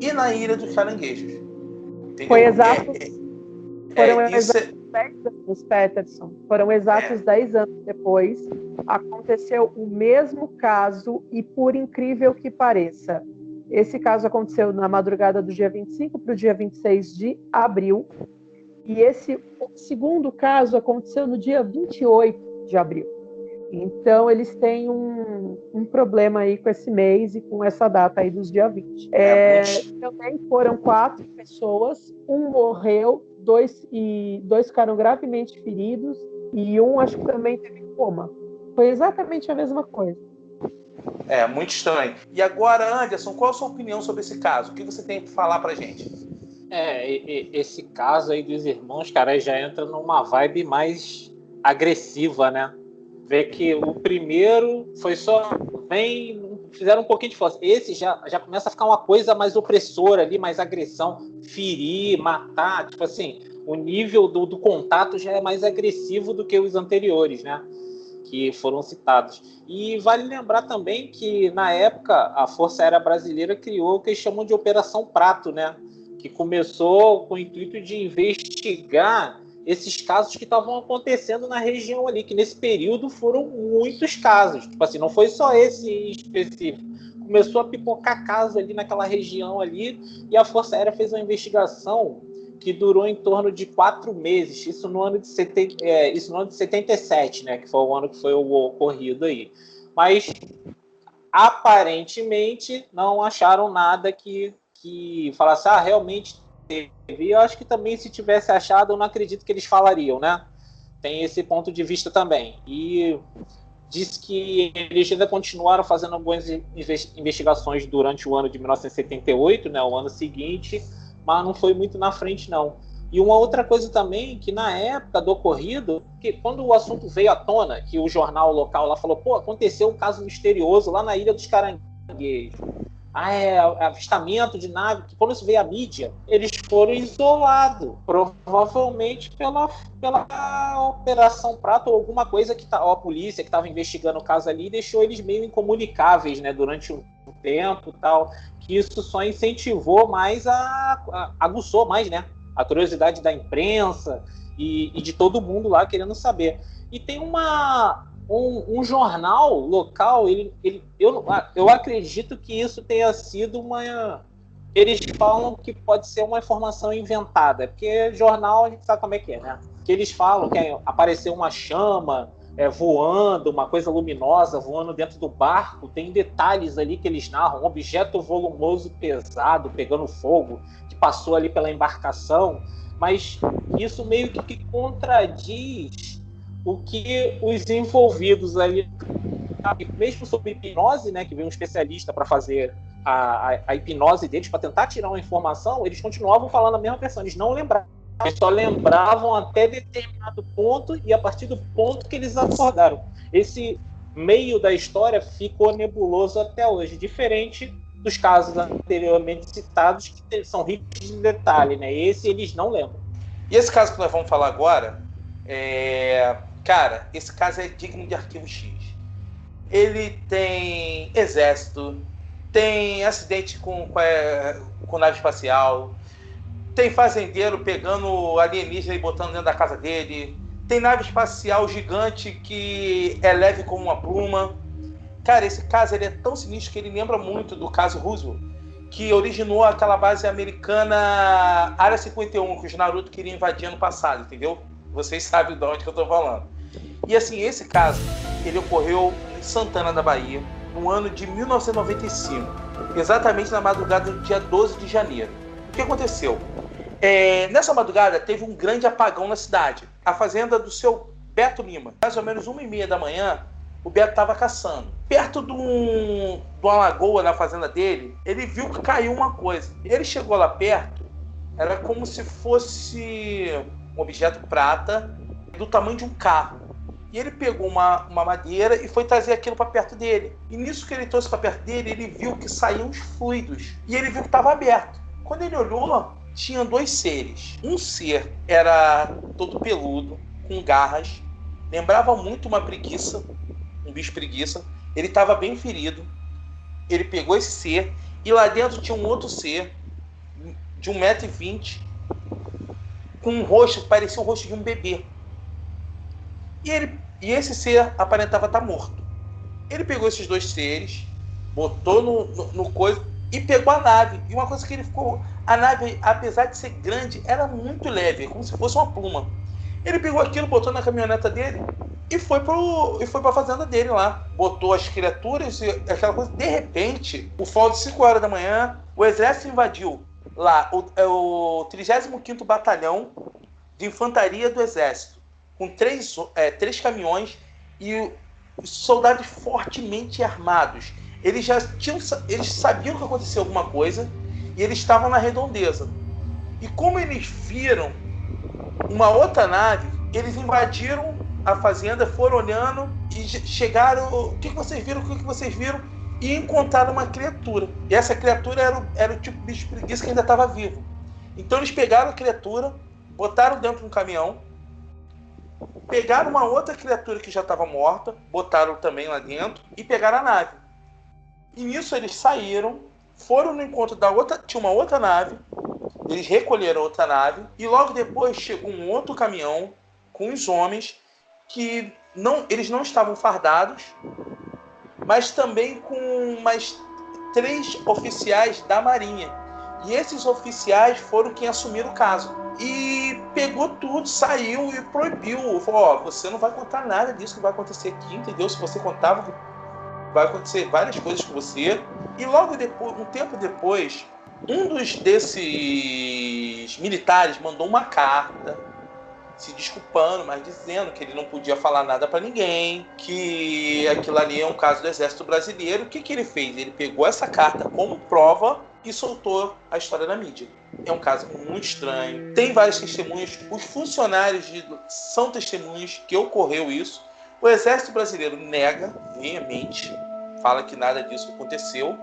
e na ilha dos caranguejos. Entendeu? Foi exato. É, é, foram é, exatos 10 anos, Peterson. Foram exatos é. 10 anos depois. Aconteceu o mesmo caso e, por incrível que pareça, esse caso aconteceu na madrugada do dia 25 para o dia 26 de abril. E esse segundo caso aconteceu no dia 28 de abril. Então, eles têm um, um, problema aí com esse mês e com essa data aí dos dia 20. É, também foram quatro pessoas, um morreu, dois, e, dois ficaram gravemente feridos e um acho que também teve coma. Foi exatamente a mesma coisa. É, muito estranho. E agora, Anderson, qual a sua opinião sobre esse caso? O que você tem para falar para gente? É, esse caso aí dos irmãos, cara, já entra numa vibe mais agressiva, né? Vê que o primeiro foi só bem. Fizeram um pouquinho de força. Esse já, já começa a ficar uma coisa mais opressora ali, mais agressão, ferir, matar. Tipo assim, o nível do, do contato já é mais agressivo do que os anteriores, né? que foram citados. E vale lembrar também que, na época, a Força Aérea Brasileira criou o que eles chamam de Operação Prato, né? que começou com o intuito de investigar esses casos que estavam acontecendo na região ali, que nesse período foram muitos casos. Tipo assim, não foi só esse em específico. Começou a pipocar casos ali naquela região ali, e a Força Aérea fez uma investigação que durou em torno de quatro meses, isso no ano de, seten é, isso no ano de 77, né, que foi o ano que foi o ocorrido aí. Mas aparentemente não acharam nada que, que falasse, ah, realmente teve. Eu acho que também se tivesse achado, eu não acredito que eles falariam, né? Tem esse ponto de vista também. E diz que eles ainda continuaram fazendo algumas investigações durante o ano de 1978, né, o ano seguinte, mas não foi muito na frente não. E uma outra coisa também, que na época do ocorrido, que quando o assunto veio à tona, que o jornal local lá falou, pô, aconteceu um caso misterioso lá na Ilha dos Caranguejos ah, é, avistamento de nave, que quando isso veio à mídia, eles foram isolados, provavelmente pela, pela Operação Prato ou alguma coisa que tá, a polícia que estava investigando o caso ali deixou eles meio incomunicáveis, né, durante um tempo tal, que isso só incentivou mais a, a aguçou mais, né, a curiosidade da imprensa e, e de todo mundo lá querendo saber. E tem uma um, um, jornal local, ele, ele, eu, eu acredito que isso tenha sido uma. Eles falam que pode ser uma informação inventada, porque jornal a gente sabe como é que é, né? Que eles falam que apareceu uma chama é, voando, uma coisa luminosa voando dentro do barco, tem detalhes ali que eles narram, um objeto volumoso pesado pegando fogo, que passou ali pela embarcação, mas isso meio que contradiz o que os envolvidos ali, mesmo sobre hipnose, né, que veio um especialista para fazer a, a, a, hipnose deles, para tentar tirar uma informação, eles continuavam falando a mesma versão, eles não lembravam. Eles só lembravam até determinado ponto e a partir do ponto que eles acordaram. Esse meio da história ficou nebuloso até hoje, diferente dos casos anteriormente citados, que são ricos de detalhe, né? Esse eles não lembram. E esse caso que nós vamos falar agora, é... Cara, esse caso é digno de arquivo X. Ele tem exército, tem acidente com, com, é, com nave espacial, tem fazendeiro pegando alienígena e botando dentro da casa dele, Tem nave espacial gigante que é leve como uma pluma. Cara, esse caso ele é tão sinistro que ele lembra muito do caso Roosevelt, que originou aquela base americana Área 51, que os Naruto queriam invadir ano passado, entendeu? Vocês sabem de onde que eu tô falando. E assim, esse caso, ele ocorreu em Santana da Bahia, no ano de 1995, exatamente na madrugada do dia 12 de janeiro. O que aconteceu? É, nessa madrugada teve um grande apagão na cidade. A fazenda do seu Beto Lima, mais ou menos uma e meia da manhã, o Beto estava caçando. Perto de, um, de uma lagoa na fazenda dele, ele viu que caiu uma coisa. Ele chegou lá perto, era como se fosse um objeto prata do tamanho de um carro. E ele pegou uma, uma madeira e foi trazer aquilo para perto dele. E nisso que ele trouxe para perto dele, ele viu que saíam os fluidos. E ele viu que estava aberto. Quando ele olhou, tinha dois seres. Um ser era todo peludo, com garras, lembrava muito uma preguiça, um bicho preguiça. Ele estava bem ferido. Ele pegou esse ser e lá dentro tinha um outro ser de 1,20m com um rosto que parecia o rosto de um bebê. E, ele, e esse ser aparentava estar morto. Ele pegou esses dois seres, botou no, no, no coisa e pegou a nave. E uma coisa que ele ficou. A nave, apesar de ser grande, era muito leve, como se fosse uma pluma. Ele pegou aquilo, botou na caminhoneta dele e foi pro e foi para a fazenda dele lá. Botou as criaturas e aquela coisa. De repente, o fall de 5 horas da manhã, o exército invadiu lá o, é o 35º Batalhão de Infantaria do Exército, com três, é, três caminhões e soldados fortemente armados eles já tinham, eles sabiam que aconteceu alguma coisa e eles estavam na redondeza. E como eles viram uma outra nave, eles invadiram a fazenda, foram olhando e chegaram. O que, vocês viram? O que, vocês viram? E encontraram uma criatura. E essa criatura era, o, era o tipo de bicho preguiça que ainda estava vivo. Então eles pegaram a criatura, botaram dentro de um caminhão, pegaram uma outra criatura que já estava morta, botaram também lá dentro e pegaram a nave. E nisso eles saíram, foram no encontro da outra. Tinha uma outra nave. Eles recolheram outra nave. E logo depois chegou um outro caminhão com os homens que não, eles não estavam fardados, mas também com mais três oficiais da Marinha. E esses oficiais foram quem assumiram o caso. E pegou tudo, saiu e proibiu. Falou: Ó, você não vai contar nada disso que vai acontecer aqui, entendeu? Se você contava, vai acontecer várias coisas com você. E logo depois, um tempo depois, um dos desses militares mandou uma carta se desculpando, mas dizendo que ele não podia falar nada para ninguém, que aquilo ali é um caso do exército brasileiro. O que, que ele fez? Ele pegou essa carta como prova e soltou a história na mídia. É um caso muito estranho. Tem várias testemunhas. Os funcionários de... são testemunhas que ocorreu isso. O exército brasileiro nega veemente fala que nada disso aconteceu,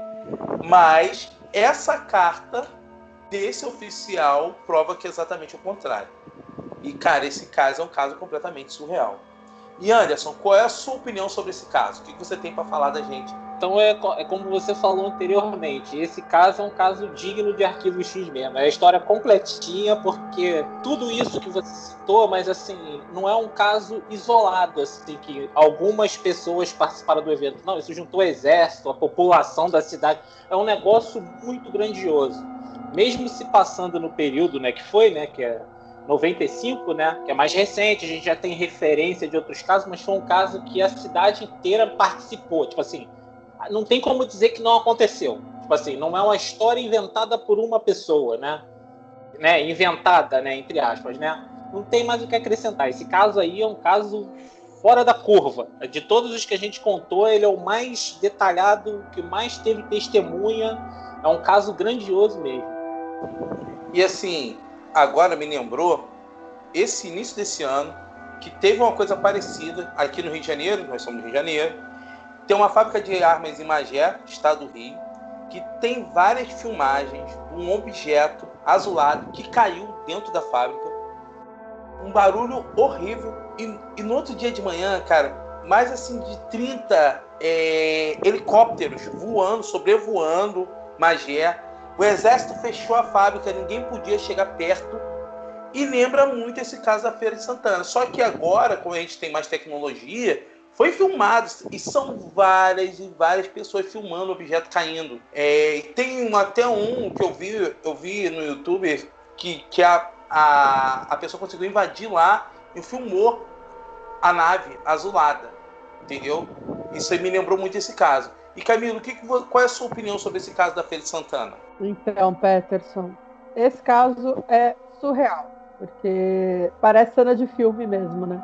mas essa carta desse oficial prova que é exatamente o contrário. E, cara, esse caso é um caso completamente surreal. E Anderson, qual é a sua opinião sobre esse caso? O que você tem para falar da gente? Então é, é, como você falou anteriormente, esse caso é um caso digno de arquivo X mesmo. É a história completinha, porque tudo isso que você citou, mas assim, não é um caso isolado, assim, que algumas pessoas participaram do evento. Não, isso juntou o exército, a população da cidade. É um negócio muito grandioso. Mesmo se passando no período, né, que foi, né, que é 95, né, que é mais recente, a gente já tem referência de outros casos, mas foi um caso que a cidade inteira participou. Tipo assim, não tem como dizer que não aconteceu. Tipo assim, não é uma história inventada por uma pessoa, né? né? Inventada, né? Entre aspas, né? Não tem mais o que acrescentar. Esse caso aí é um caso fora da curva. De todos os que a gente contou, ele é o mais detalhado, que mais teve testemunha. É um caso grandioso mesmo. E assim, agora me lembrou esse início desse ano que teve uma coisa parecida aqui no Rio de Janeiro, nós somos do Rio de Janeiro, tem uma fábrica de armas em Magé, estado do Rio, que tem várias filmagens de um objeto azulado que caiu dentro da fábrica. Um barulho horrível. E, e no outro dia de manhã, cara, mais assim de 30 é, helicópteros voando, sobrevoando Magé. O exército fechou a fábrica, ninguém podia chegar perto. E lembra muito esse caso da Feira de Santana. Só que agora, como a gente tem mais tecnologia, foi filmado e são várias e várias pessoas filmando o objeto caindo. É, tem um, até um que eu vi, eu vi no YouTube que, que a, a, a pessoa conseguiu invadir lá e filmou a nave azulada. Entendeu? Isso aí me lembrou muito esse caso. E Camilo, que qual é a sua opinião sobre esse caso da Feira de Santana? Então, Peterson, esse caso é surreal, porque parece cena de filme mesmo, né?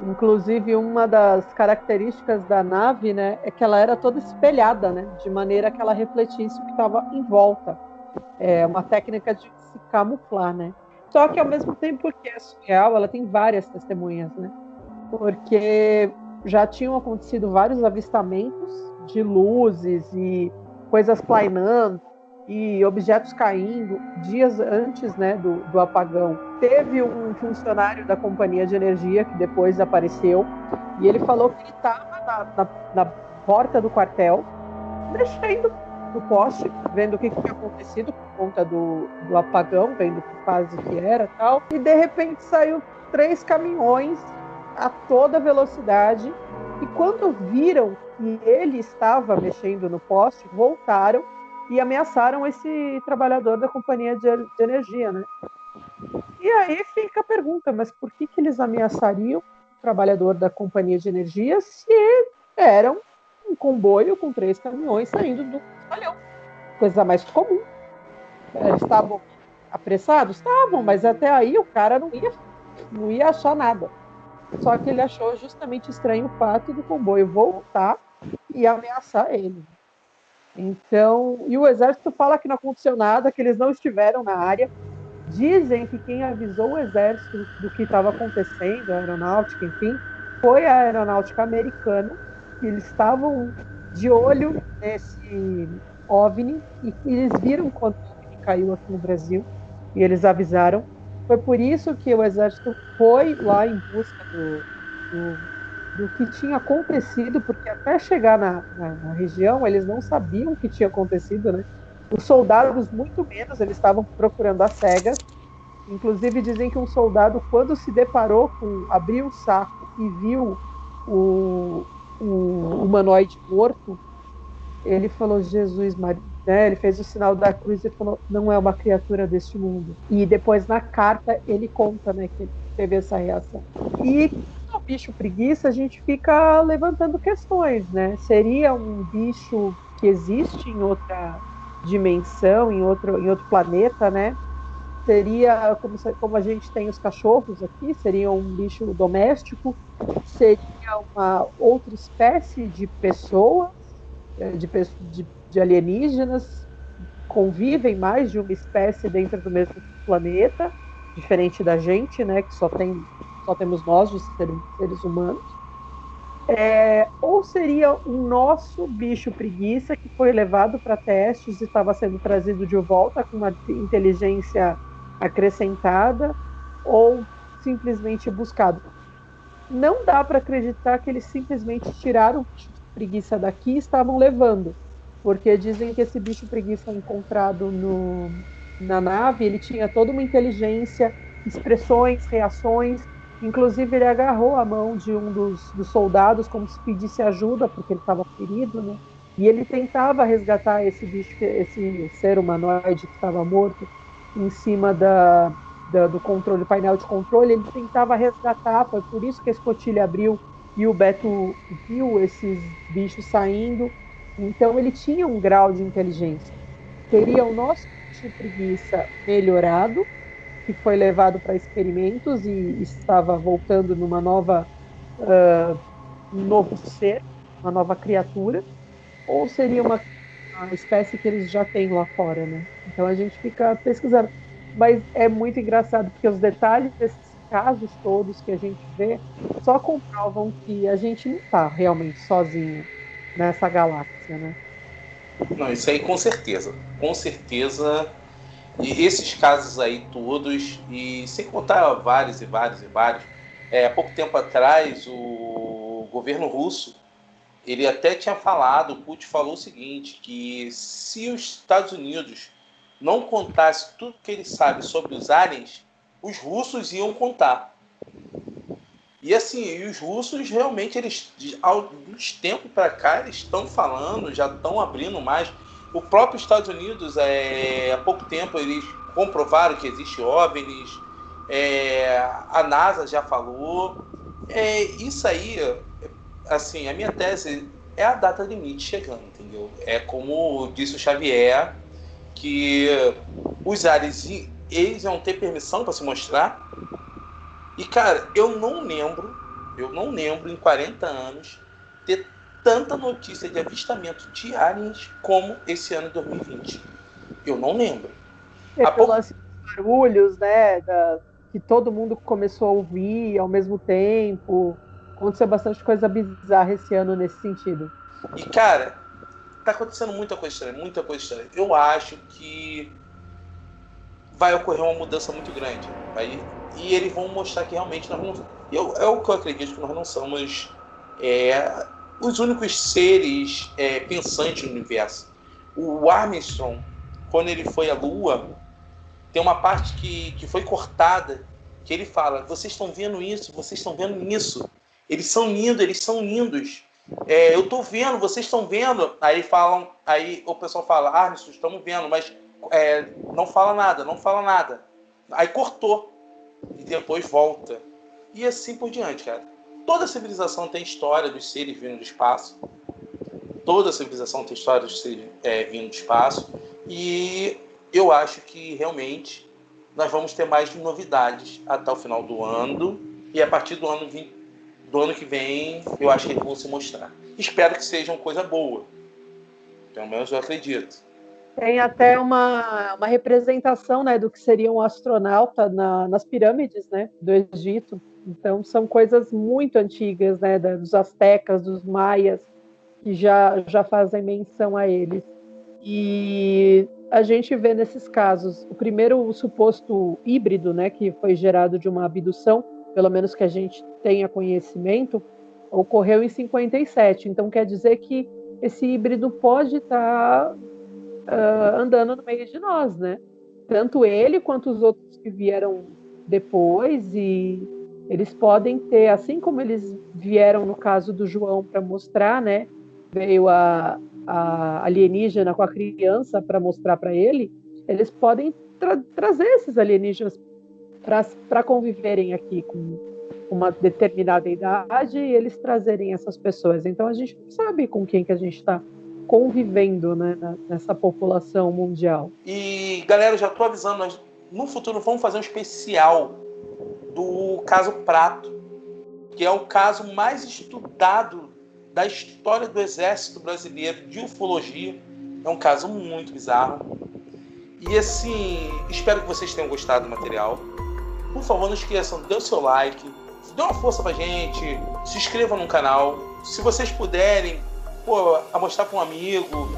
Inclusive, uma das características da nave, né, é que ela era toda espelhada, né, de maneira que ela refletisse o que estava em volta. É uma técnica de se camuflar, né? Só que ao mesmo tempo que é surreal, ela tem várias testemunhas, né? Porque já tinham acontecido vários avistamentos de luzes e coisas plainando e objetos caindo dias antes né, do, do apagão. Teve um funcionário da companhia de energia que depois apareceu e ele falou que ele estava na, na, na, porta do quartel, mexendo no poste, vendo o que, que tinha acontecido por conta do, do apagão, vendo que fase que era tal. E de repente saiu três caminhões a toda velocidade. E quando viram que ele estava mexendo no poste, voltaram e ameaçaram esse trabalhador da companhia de, de energia, né? E aí fica a pergunta, mas por que, que eles ameaçariam o trabalhador da companhia de energia se eram um comboio com três caminhões saindo do batalhão? Coisa mais comum. Eles estavam apressados? Estavam, mas até aí o cara não ia, não ia achar nada. Só que ele achou justamente estranho o fato do comboio voltar e ameaçar ele. Então, e o exército fala que não aconteceu nada, que eles não estiveram na área. Dizem que quem avisou o exército do que estava acontecendo, a aeronáutica, enfim, foi a aeronáutica americana, eles estavam de olho nesse OVNI e eles viram quando caiu aqui no Brasil e eles avisaram. Foi por isso que o exército foi lá em busca do, do do que tinha acontecido, porque até chegar na, na, na, região eles não sabiam o que tinha acontecido, né? Os soldados, muito menos, eles estavam procurando a cega. Inclusive dizem que um soldado, quando se deparou com, abriu o saco e viu o, o humanoide morto, ele falou, Jesus Maria, né? ele fez o sinal da cruz e falou, não é uma criatura deste mundo. E depois na carta ele conta, né, que teve essa reação. E bicho preguiça, a gente fica levantando questões, né? Seria um bicho que existe em outra dimensão, em outro, em outro planeta, né? Seria como, como a gente tem os cachorros aqui, seria um bicho doméstico, seria uma outra espécie de pessoa, é, de, de, de alienígenas, convivem mais de uma espécie dentro do mesmo planeta, diferente da gente, né? Que só tem só temos nós, de seres humanos. É, ou seria o nosso bicho preguiça que foi levado para testes e estava sendo trazido de volta com uma inteligência acrescentada, ou simplesmente buscado. Não dá para acreditar que eles simplesmente tiraram o bicho preguiça daqui e estavam levando, porque dizem que esse bicho preguiça encontrado no, na nave ele tinha toda uma inteligência, expressões, reações Inclusive, ele agarrou a mão de um dos, dos soldados como se pedisse ajuda, porque ele estava ferido, né? E ele tentava resgatar esse bicho, esse ser humanoide que estava morto em cima da, da, do controle, painel de controle. Ele tentava resgatar, foi por isso que a escotilha abriu e o Beto viu esses bichos saindo. Então, ele tinha um grau de inteligência. Teria o nosso bicho preguiça melhorado, que foi levado para experimentos e estava voltando numa nova uh, novo ser, uma nova criatura, ou seria uma, uma espécie que eles já têm lá fora, né? Então a gente fica pesquisando. Mas é muito engraçado porque os detalhes desses casos todos que a gente vê só comprovam que a gente não está realmente sozinho nessa galáxia, né? Não, isso aí com certeza. Com certeza e esses casos aí todos, e sem contar vários e vários e vários, é, há pouco tempo atrás o governo russo ele até tinha falado, o Putin falou o seguinte, que se os Estados Unidos não contasse tudo que ele sabe sobre os aliens, os russos iam contar. E assim, os russos realmente, eles, de alguns tempos para cá, eles estão falando, já estão abrindo mais. O próprio Estados Unidos, é, há pouco tempo, eles comprovaram que existe OVNIs, é, a NASA já falou. É, isso aí, assim, a minha tese é a data limite chegando, entendeu? É como disse o Xavier, que os ares eles vão ter permissão para se mostrar. E cara, eu não lembro, eu não lembro em 40 anos ter tanta notícia de avistamento de aliens como esse ano de 2020. Eu não lembro. É pelo pouco... lance dos barulhos, né? Da, que todo mundo começou a ouvir ao mesmo tempo. Aconteceu bastante coisa bizarra esse ano nesse sentido. E, cara, tá acontecendo muita coisa estranha, muita coisa estranha. Eu acho que vai ocorrer uma mudança muito grande. Vai, e eles vão mostrar que realmente nós não. Eu, é o que eu acredito que nós não somos é, os únicos seres é, pensantes no universo. O Armstrong, quando ele foi à Lua, tem uma parte que, que foi cortada que ele fala: vocês estão vendo isso, vocês estão vendo isso. Eles são lindos, eles são lindos. É, eu estou vendo, vocês estão vendo. Aí falam, aí o pessoal fala: ah, estamos vendo, mas é, não fala nada, não fala nada. Aí cortou e depois volta. E assim por diante, cara. Toda civilização tem história dos seres vindo do espaço. Toda civilização tem história dos seres é, vindo do espaço. E eu acho que realmente nós vamos ter mais novidades até o final do ano. E a partir do ano, do ano que vem, eu acho que eles vão se mostrar. Espero que seja uma coisa boa. Pelo menos eu acredito. Tem até uma, uma representação né, do que seria um astronauta na, nas pirâmides né, do Egito. Então, são coisas muito antigas, né, dos astecas, dos maias, que já, já fazem menção a eles. E a gente vê nesses casos, o primeiro o suposto híbrido, né, que foi gerado de uma abdução, pelo menos que a gente tenha conhecimento, ocorreu em 57. Então, quer dizer que esse híbrido pode estar tá uh, andando no meio de nós, né? Tanto ele quanto os outros que vieram depois e eles podem ter, assim como eles vieram no caso do João para mostrar, né? Veio a, a alienígena com a criança para mostrar para ele, eles podem tra trazer esses alienígenas para conviverem aqui com uma determinada idade e eles trazerem essas pessoas. Então a gente não sabe com quem que a gente está convivendo né, nessa população mundial. E galera, já estou avisando, nós no futuro vamos fazer um especial do caso Prato, que é o caso mais estudado da história do Exército Brasileiro de ufologia. É um caso muito bizarro. E assim, espero que vocês tenham gostado do material. Por favor, não esqueçam, dê o seu like, dê uma força pra gente, se inscreva no canal. Se vocês puderem, pô, a mostrar para um amigo,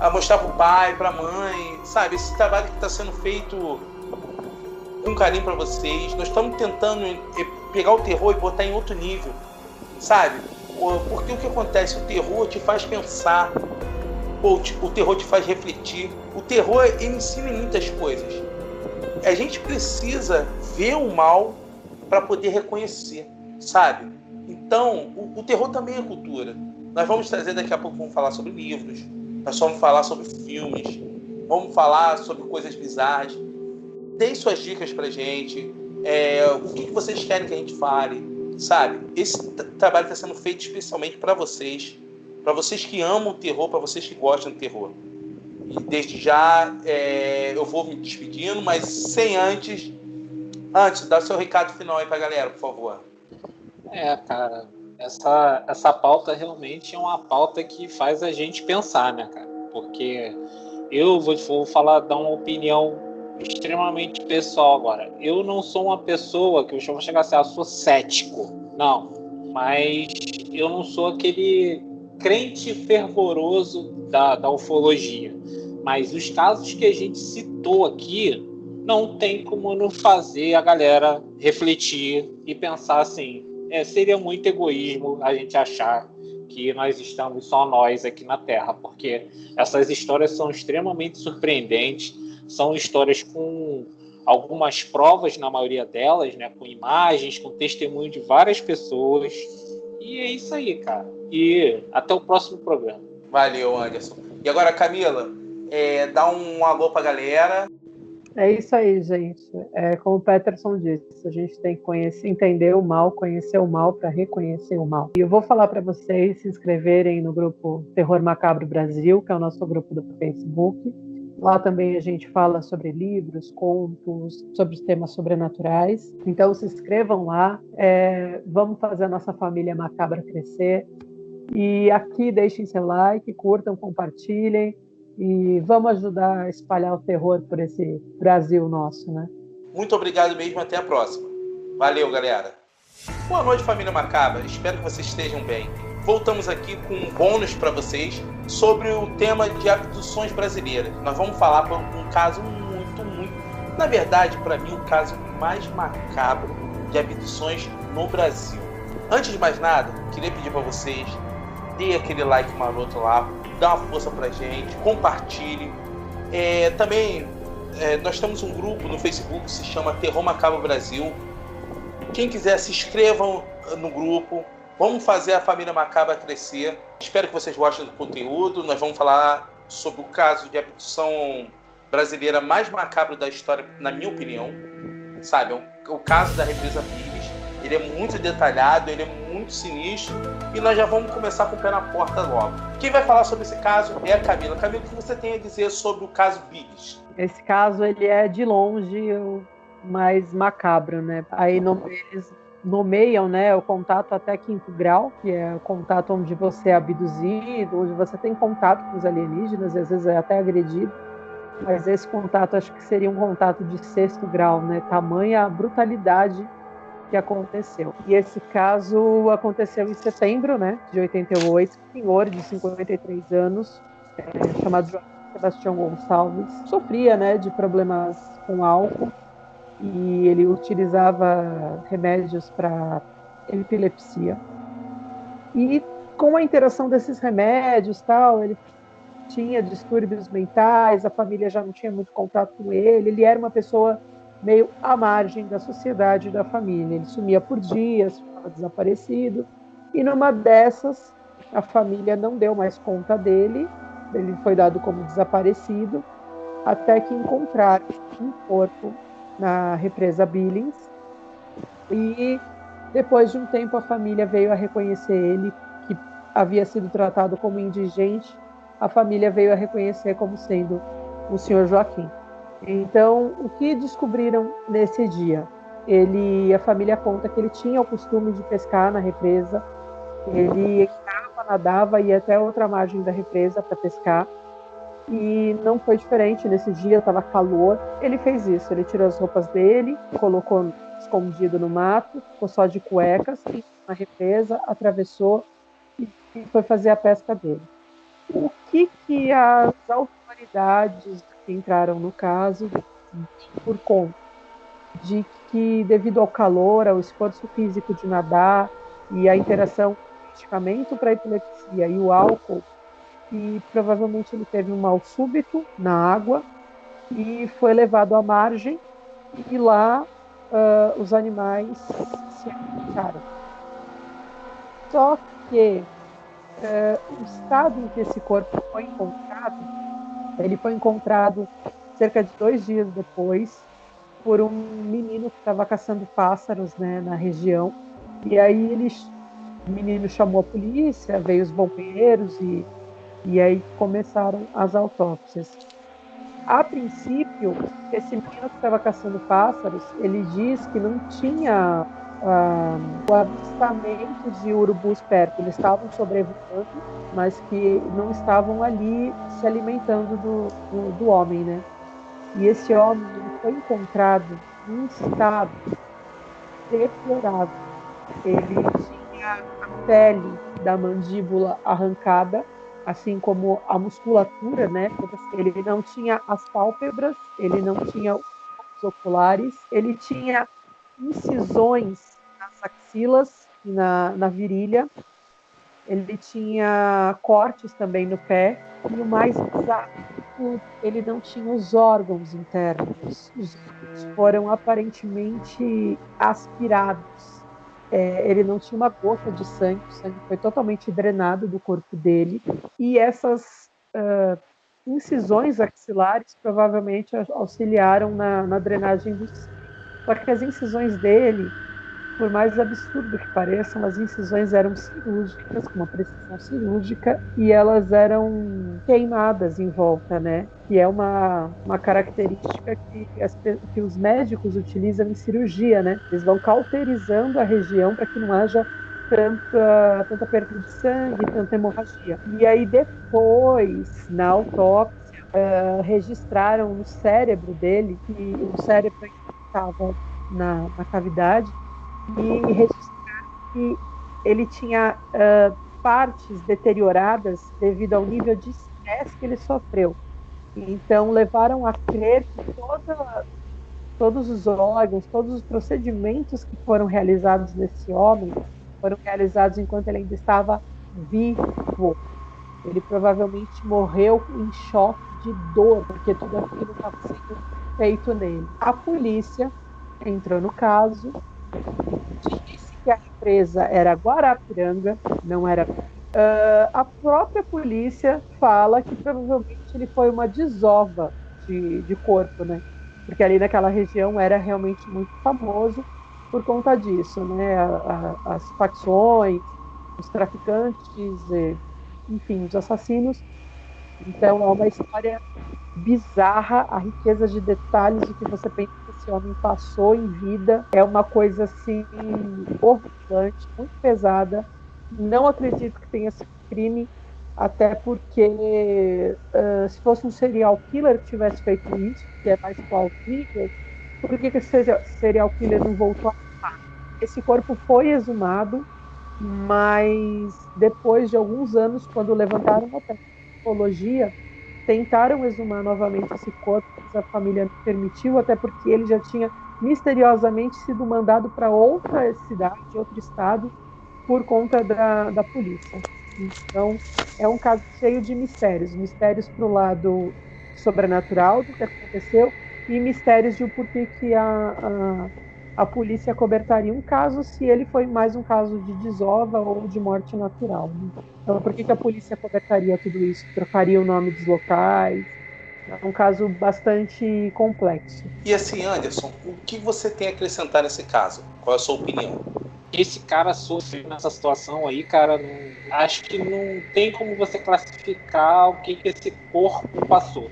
a mostrar para o pai, para a mãe, sabe? Esse trabalho que está sendo feito com carinho para vocês. Nós estamos tentando pegar o terror e botar em outro nível, sabe? Porque o que acontece? O terror te faz pensar, ou o terror te faz refletir. O terror ele ensina muitas coisas. A gente precisa ver o mal para poder reconhecer, sabe? Então, o, o terror também é cultura. Nós vamos trazer daqui a pouco, vamos falar sobre livros, nós vamos falar sobre filmes, vamos falar sobre coisas bizarras. Deem suas dicas pra gente, é, o que, que vocês querem que a gente fale, sabe? Esse trabalho está sendo feito especialmente para vocês, para vocês que amam o terror, para vocês que gostam do terror. E desde já é, eu vou me despedindo, mas sem antes. Antes, dá seu recado final aí pra galera, por favor. É, cara, essa, essa pauta realmente é uma pauta que faz a gente pensar, né, cara? Porque eu vou, vou falar, dar uma opinião extremamente pessoal agora. Eu não sou uma pessoa que eu vou chegar assim, ah, sou cético. Não. Mas eu não sou aquele crente fervoroso da, da ufologia. Mas os casos que a gente citou aqui não tem como não fazer a galera refletir e pensar assim: é, seria muito egoísmo a gente achar que nós estamos só nós aqui na Terra, porque essas histórias são extremamente surpreendentes, são histórias com algumas provas, na maioria delas, né, com imagens, com testemunho de várias pessoas. E é isso aí, cara. E até o próximo programa. Valeu, Anderson. E agora, Camila, é, dá um alô pra galera. É isso aí, gente. É, como o Peterson disse, a gente tem que conhecer, entender o mal, conhecer o mal para reconhecer o mal. E eu vou falar para vocês se inscreverem no grupo Terror Macabro Brasil, que é o nosso grupo do Facebook. Lá também a gente fala sobre livros, contos, sobre os temas sobrenaturais. Então se inscrevam lá. É, vamos fazer a nossa família macabra crescer. E aqui deixem seu like, curtam, compartilhem e vamos ajudar a espalhar o terror por esse Brasil nosso, né? Muito obrigado mesmo, até a próxima. Valeu, galera. Boa noite, família Macabra. Espero que vocês estejam bem. Voltamos aqui com um bônus para vocês sobre o tema de abduções brasileiras. Nós vamos falar por um caso muito, muito, na verdade, para mim, o caso mais macabro de abduções no Brasil. Antes de mais nada, queria pedir para vocês dê aquele like maroto lá, dá uma força pra gente, compartilhe. É, também é, nós temos um grupo no Facebook que se chama Terror Macabro Brasil. Quem quiser se inscrevam no grupo. Vamos fazer a família Macabra crescer. Espero que vocês gostem do conteúdo. Nós vamos falar sobre o caso de abdução brasileira mais macabro da história, na minha opinião. Sabe, o caso da represa Pires. Ele é muito detalhado, ele é muito sinistro e nós já vamos começar com o pé na porta logo. Quem vai falar sobre esse caso é a Camila. Camila, o que você tem a dizer sobre o caso Billis? Esse caso ele é de longe o mais macabro, né? Aí no, eles nomeiam, né, o contato até quinto grau, que é o contato onde você é abduzido, onde você tem contato com os alienígenas, e às vezes é até agredido. Mas esse contato acho que seria um contato de sexto grau, né? Tamanha brutalidade que aconteceu. E esse caso aconteceu em setembro, né, de 88. Um senhor de 53 anos, é, chamado Sebastião Gonçalves, sofria, né, de problemas com álcool e ele utilizava remédios para epilepsia. E com a interação desses remédios, tal, ele tinha distúrbios mentais, a família já não tinha muito contato com ele, ele era uma pessoa meio à margem da sociedade e da família. Ele sumia por dias, ficava desaparecido, e numa dessas, a família não deu mais conta dele, ele foi dado como desaparecido, até que encontraram um corpo na represa Billings. E depois de um tempo, a família veio a reconhecer ele, que havia sido tratado como indigente, a família veio a reconhecer como sendo o senhor Joaquim. Então, o que descobriram nesse dia? Ele, a família conta que ele tinha o costume de pescar na represa. Ele entrava, nadava e até outra margem da represa para pescar. E não foi diferente nesse dia, estava calor. Ele fez isso, ele tirou as roupas dele, colocou escondido no mato, ficou só de cuecas, na represa, atravessou e foi fazer a pesca dele. O que que as autoridades que entraram no caso por conta de que, devido ao calor, ao esforço físico de nadar e a interação com o medicamento para epilepsia e o álcool, e provavelmente ele teve um mal súbito na água e foi levado à margem e lá uh, os animais se alimentaram. Só que uh, o estado em que esse corpo foi encontrado ele foi encontrado cerca de dois dias depois por um menino que estava caçando pássaros né, na região. E aí ele, o menino chamou a polícia, veio os bombeiros e, e aí começaram as autópsias. A princípio, esse menino que estava caçando pássaros, ele diz que não tinha ah, o avistamento de urubus perto. Eles estavam sobrevoando, mas que não estavam ali se alimentando do, do, do homem, né? E esse homem foi encontrado em estado deplorável. Ele tinha a pele da mandíbula arrancada, assim como a musculatura, né? Ele não tinha as pálpebras, ele não tinha os oculares, ele tinha incisões nas axilas e na, na virilha. Ele tinha cortes também no pé. E o mais bizarro ele não tinha os órgãos internos, os foram aparentemente aspirados. É, ele não tinha uma gota de sangue, o sangue foi totalmente drenado do corpo dele, e essas uh, incisões axilares provavelmente auxiliaram na, na drenagem do sangue. Só que as incisões dele por mais absurdo que pareçam, as incisões eram cirúrgicas, com uma precisão cirúrgica, e elas eram queimadas em volta, né? Que é uma, uma característica que, as, que os médicos utilizam em cirurgia, né? Eles vão cauterizando a região para que não haja tanta, tanta perda de sangue, tanta hemorragia. E aí depois, na autópsia, uh, registraram no cérebro dele, que o cérebro estava na, na cavidade, e registrar que ele tinha uh, partes deterioradas devido ao nível de estresse que ele sofreu. Então, levaram a crer que toda, todos os órgãos, todos os procedimentos que foram realizados nesse homem foram realizados enquanto ele ainda estava vivo. Ele provavelmente morreu em choque de dor, porque tudo aquilo estava sendo feito nele. A polícia entrou no caso, disse que a empresa era Guarapiranga, não era. Uh, a própria polícia fala que provavelmente ele foi uma desova de, de corpo, né? Porque ali naquela região era realmente muito famoso por conta disso, né? A, a, as facções, os traficantes, enfim, os assassinos. Então é uma história bizarra, a riqueza de detalhes do que você pensa esse homem passou em vida é uma coisa assim horripilante, muito pesada. Não acredito que tenha sido crime, até porque uh, se fosse um serial killer que tivesse feito isso, que é mais plausível, por que, que esse serial killer não voltou a matar? Esse corpo foi exumado, mas depois de alguns anos, quando levantaram uma tentaram exumar novamente esse corpo, mas a família não permitiu, até porque ele já tinha misteriosamente sido mandado para outra cidade, outro estado, por conta da, da polícia. Então, é um caso cheio de mistérios mistérios para o lado sobrenatural do que aconteceu e mistérios de porquê que a, a a polícia cobertaria um caso se ele foi mais um caso de desova ou de morte natural. Né? Então, por que, que a polícia cobertaria tudo isso? Trocaria o nome dos locais? É um caso bastante complexo. E assim, Anderson, o que você tem a acrescentar nesse caso? Qual é a sua opinião? Esse cara sofre nessa situação aí, cara, não, acho que não tem como você classificar o que, que esse corpo passou.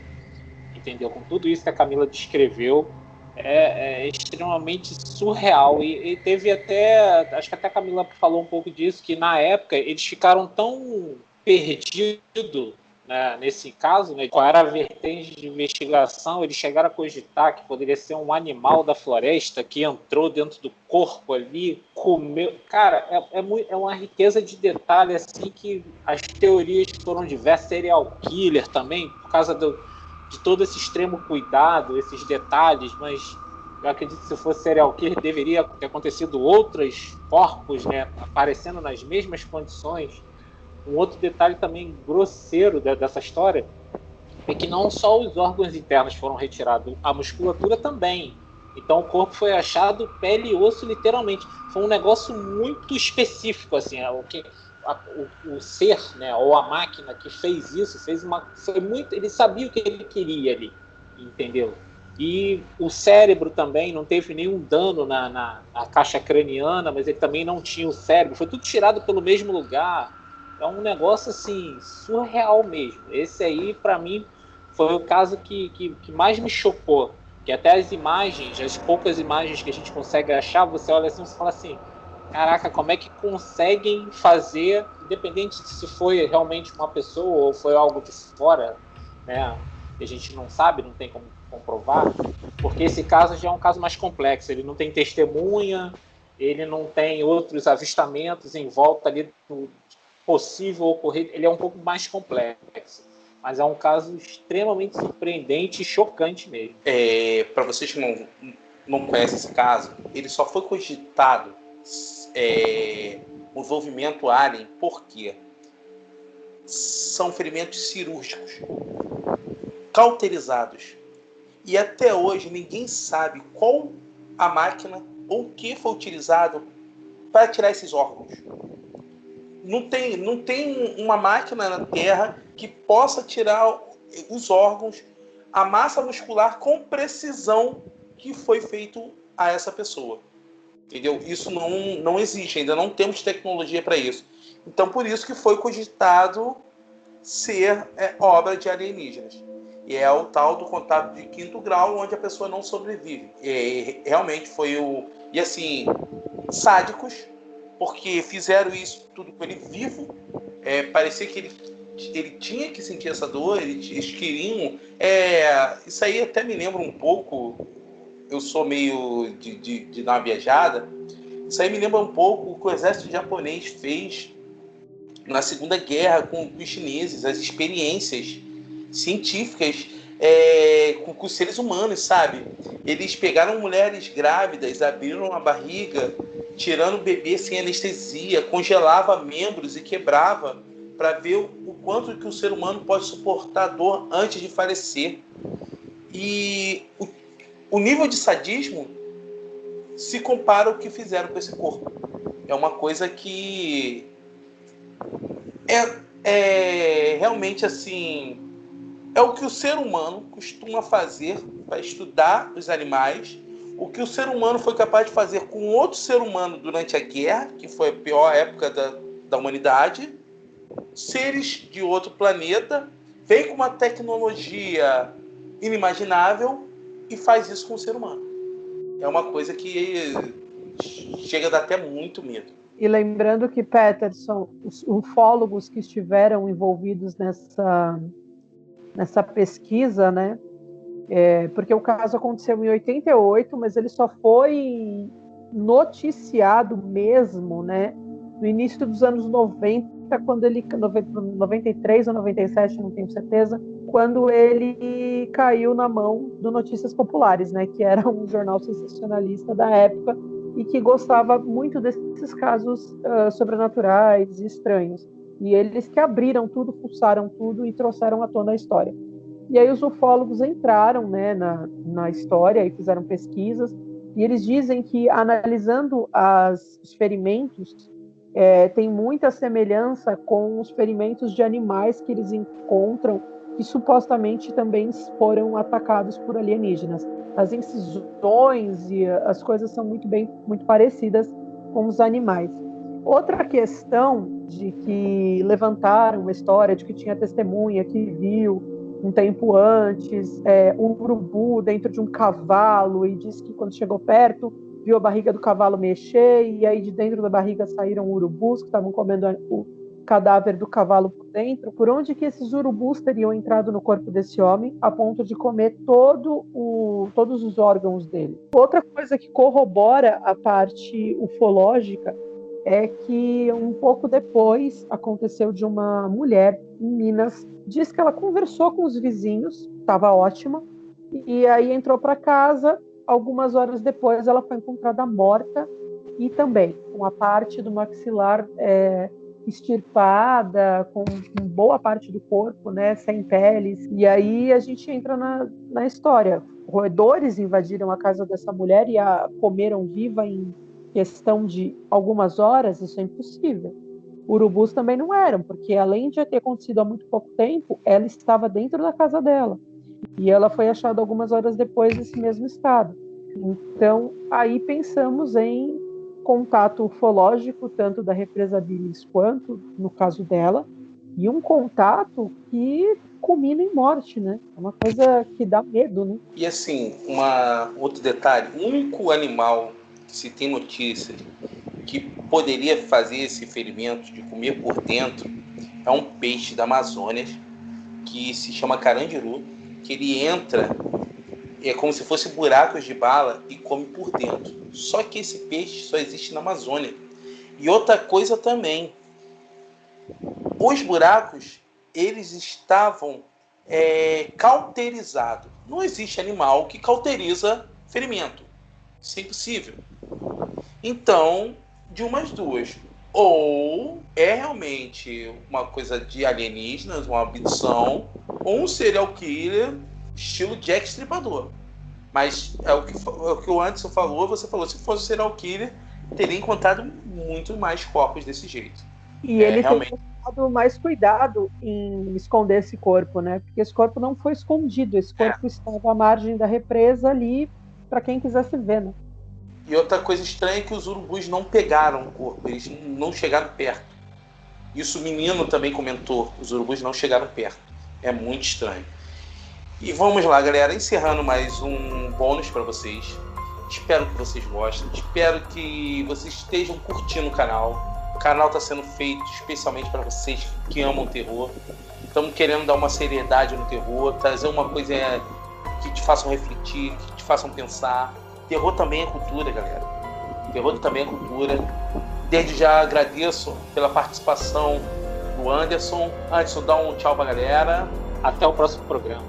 Entendeu? Com tudo isso que a Camila descreveu, é, é extremamente surreal. E, e, teve até, acho que até a Camila falou um pouco disso, que na época eles ficaram tão perdidos né, nesse caso, né, qual era a vertente de investigação, eles chegaram a cogitar que poderia ser um animal da floresta que entrou dentro do corpo ali, comeu. Cara, é, é, muito, é uma riqueza de detalhe assim que as teorias foram diversas, serial killer também, por causa do de todo esse extremo cuidado, esses detalhes, mas eu acredito que se fosse serial killer deveria ter acontecido outros corpos, né, aparecendo nas mesmas condições. Um outro detalhe também grosseiro dessa história é que não só os órgãos internos foram retirados, a musculatura também. Então o corpo foi achado pele e osso literalmente. Foi um negócio muito específico assim, é o que a, o, o, ser, né, ou a máquina que fez isso, fez uma, foi muito, ele sabia o que ele queria ali, entendeu? E o cérebro também não teve nenhum dano na, na, na, caixa craniana, mas ele também não tinha o cérebro. Foi tudo tirado pelo mesmo lugar. É um negócio assim surreal mesmo. Esse aí, para mim, foi o caso que, que, que, mais me chocou. Que até as imagens, as poucas imagens que a gente consegue achar, você olha assim e fala assim: caraca, como é que conseguem fazer, independente de se foi realmente uma pessoa ou foi algo de fora, né? A gente não sabe, não tem como comprovar, porque esse caso já é um caso mais complexo. Ele não tem testemunha, ele não tem outros avistamentos em volta ali do possível ocorrer. Ele é um pouco mais complexo. Mas é um caso extremamente surpreendente e chocante mesmo. É, Para vocês que não, não conhecem esse caso, ele só foi cogitado é, envolvimento alien, por quê? São ferimentos cirúrgicos. cauterizados. E até hoje ninguém sabe qual a máquina ou o que foi utilizado para tirar esses órgãos. Não tem, não tem uma máquina na Terra que possa tirar os órgãos, a massa muscular com precisão que foi feito a essa pessoa. Entendeu? Isso não, não existe, ainda não temos tecnologia para isso. Então, por isso que foi cogitado ser é, obra de alienígenas. E é o tal do contato de quinto grau, onde a pessoa não sobrevive. E, realmente foi o. E assim, sádicos, porque fizeram isso tudo com ele vivo. É, parecia que ele, ele tinha que sentir essa dor, eles queriam. É, isso aí até me lembra um pouco eu sou meio de, de, de dar uma viajada, isso aí me lembra um pouco o que o exército japonês fez na Segunda Guerra com os chineses, as experiências científicas é, com, com, os seres humanos, sabe? Eles pegaram mulheres grávidas, abriram a barriga, tirando o bebê sem anestesia, congelava membros e quebrava para ver o, o quanto que o ser humano pode suportar dor antes de falecer. E o o nível de sadismo se compara ao que fizeram com esse corpo. É uma coisa que é, é realmente assim é o que o ser humano costuma fazer para estudar os animais, o que o ser humano foi capaz de fazer com outro ser humano durante a guerra, que foi a pior época da, da humanidade, seres de outro planeta, vem com uma tecnologia inimaginável e faz isso com o ser humano. É uma coisa que chega a dar até muito medo. E lembrando que, Peterson, os ufólogos que estiveram envolvidos nessa, nessa pesquisa, né? É, porque o caso aconteceu em 88, mas ele só foi noticiado mesmo, né? No início dos anos 90, quando ele 93 ou 97, não tenho certeza, quando ele caiu na mão do Notícias Populares, né, que era um jornal sensacionalista da época e que gostava muito desses casos uh, sobrenaturais e estranhos. E eles que abriram tudo, pulsaram tudo e trouxeram à tona a história. E aí os ufólogos entraram né, na, na história e fizeram pesquisas, e eles dizem que, analisando as, os ferimentos, é, tem muita semelhança com os ferimentos de animais que eles encontram que supostamente também foram atacados por alienígenas. As incisões e as coisas são muito bem muito parecidas com os animais. Outra questão de que levantaram uma história de que tinha testemunha que viu um tempo antes é, um urubu dentro de um cavalo e disse que quando chegou perto viu a barriga do cavalo mexer e aí de dentro da barriga saíram urubus que estavam comendo o cadáver do cavalo por dentro, por onde que esses urubus teriam entrado no corpo desse homem a ponto de comer todo o, todos os órgãos dele. Outra coisa que corrobora a parte ufológica é que um pouco depois aconteceu de uma mulher em Minas, diz que ela conversou com os vizinhos, estava ótima, e aí entrou para casa. Algumas horas depois, ela foi encontrada morta e também com a parte do maxilar é, extirpada, com, com, boa parte do corpo, né, sem peles. E aí a gente entra na, na história. Roedores invadiram a casa dessa mulher e a comeram viva em questão de algumas horas, isso é impossível. Urubus também não eram, porque além de ter acontecido há muito pouco tempo, ela estava dentro da casa dela. E ela foi achada algumas horas depois nesse mesmo estado. Então, aí pensamos em contato ufológico, tanto da represa Bilis quanto no caso dela, e um contato que culmina em morte, né? É uma coisa que dá medo, né? E assim, uma, outro detalhe: o único animal que se tem notícia que poderia fazer esse ferimento de comer por dentro é um peixe da Amazônia que se chama carandiru, que ele entra é como se fosse buracos de bala e come por dentro. Só que esse peixe só existe na Amazônia. E outra coisa também, os buracos eles estavam é, cauterizados. Não existe animal que cauteriza ferimento. Isso é impossível. Então, de umas duas. Ou é realmente uma coisa de alienígenas, uma abdução, ou um serial killer estilo Jack Stripador. Mas é o que, é o, que o Anderson falou, você falou, se fosse um serial killer, teria encontrado muito mais corpos desse jeito. E é, ele realmente... tem dado mais cuidado em esconder esse corpo, né? Porque esse corpo não foi escondido, esse corpo é. estava à margem da represa ali para quem quisesse ver, né? E outra coisa estranha é que os urubus não pegaram o corpo, eles não chegaram perto. Isso o menino também comentou, os urubus não chegaram perto. É muito estranho. E vamos lá, galera, encerrando mais um bônus para vocês. Espero que vocês gostem, espero que vocês estejam curtindo o canal. O canal está sendo feito especialmente para vocês que amam o terror. Estamos querendo dar uma seriedade no terror, trazer uma coisa que te façam refletir, que te façam pensar. Terror também é cultura, galera. Terror também é cultura. Desde já agradeço pela participação Anderson. Anderson, dá um tchau pra galera. Até o próximo programa.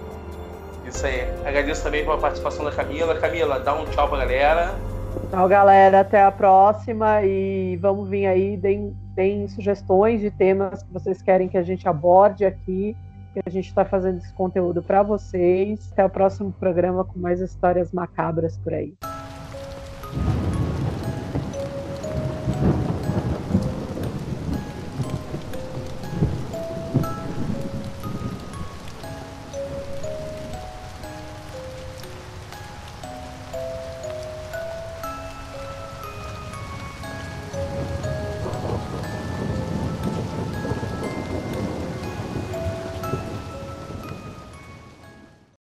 Isso aí. Agradeço também pela participação da Camila. Camila, dá um tchau pra galera. Tchau, galera. Até a próxima. E vamos vir aí, deem, deem sugestões de temas que vocês querem que a gente aborde aqui. Que a gente está fazendo esse conteúdo para vocês. Até o próximo programa com mais histórias macabras por aí.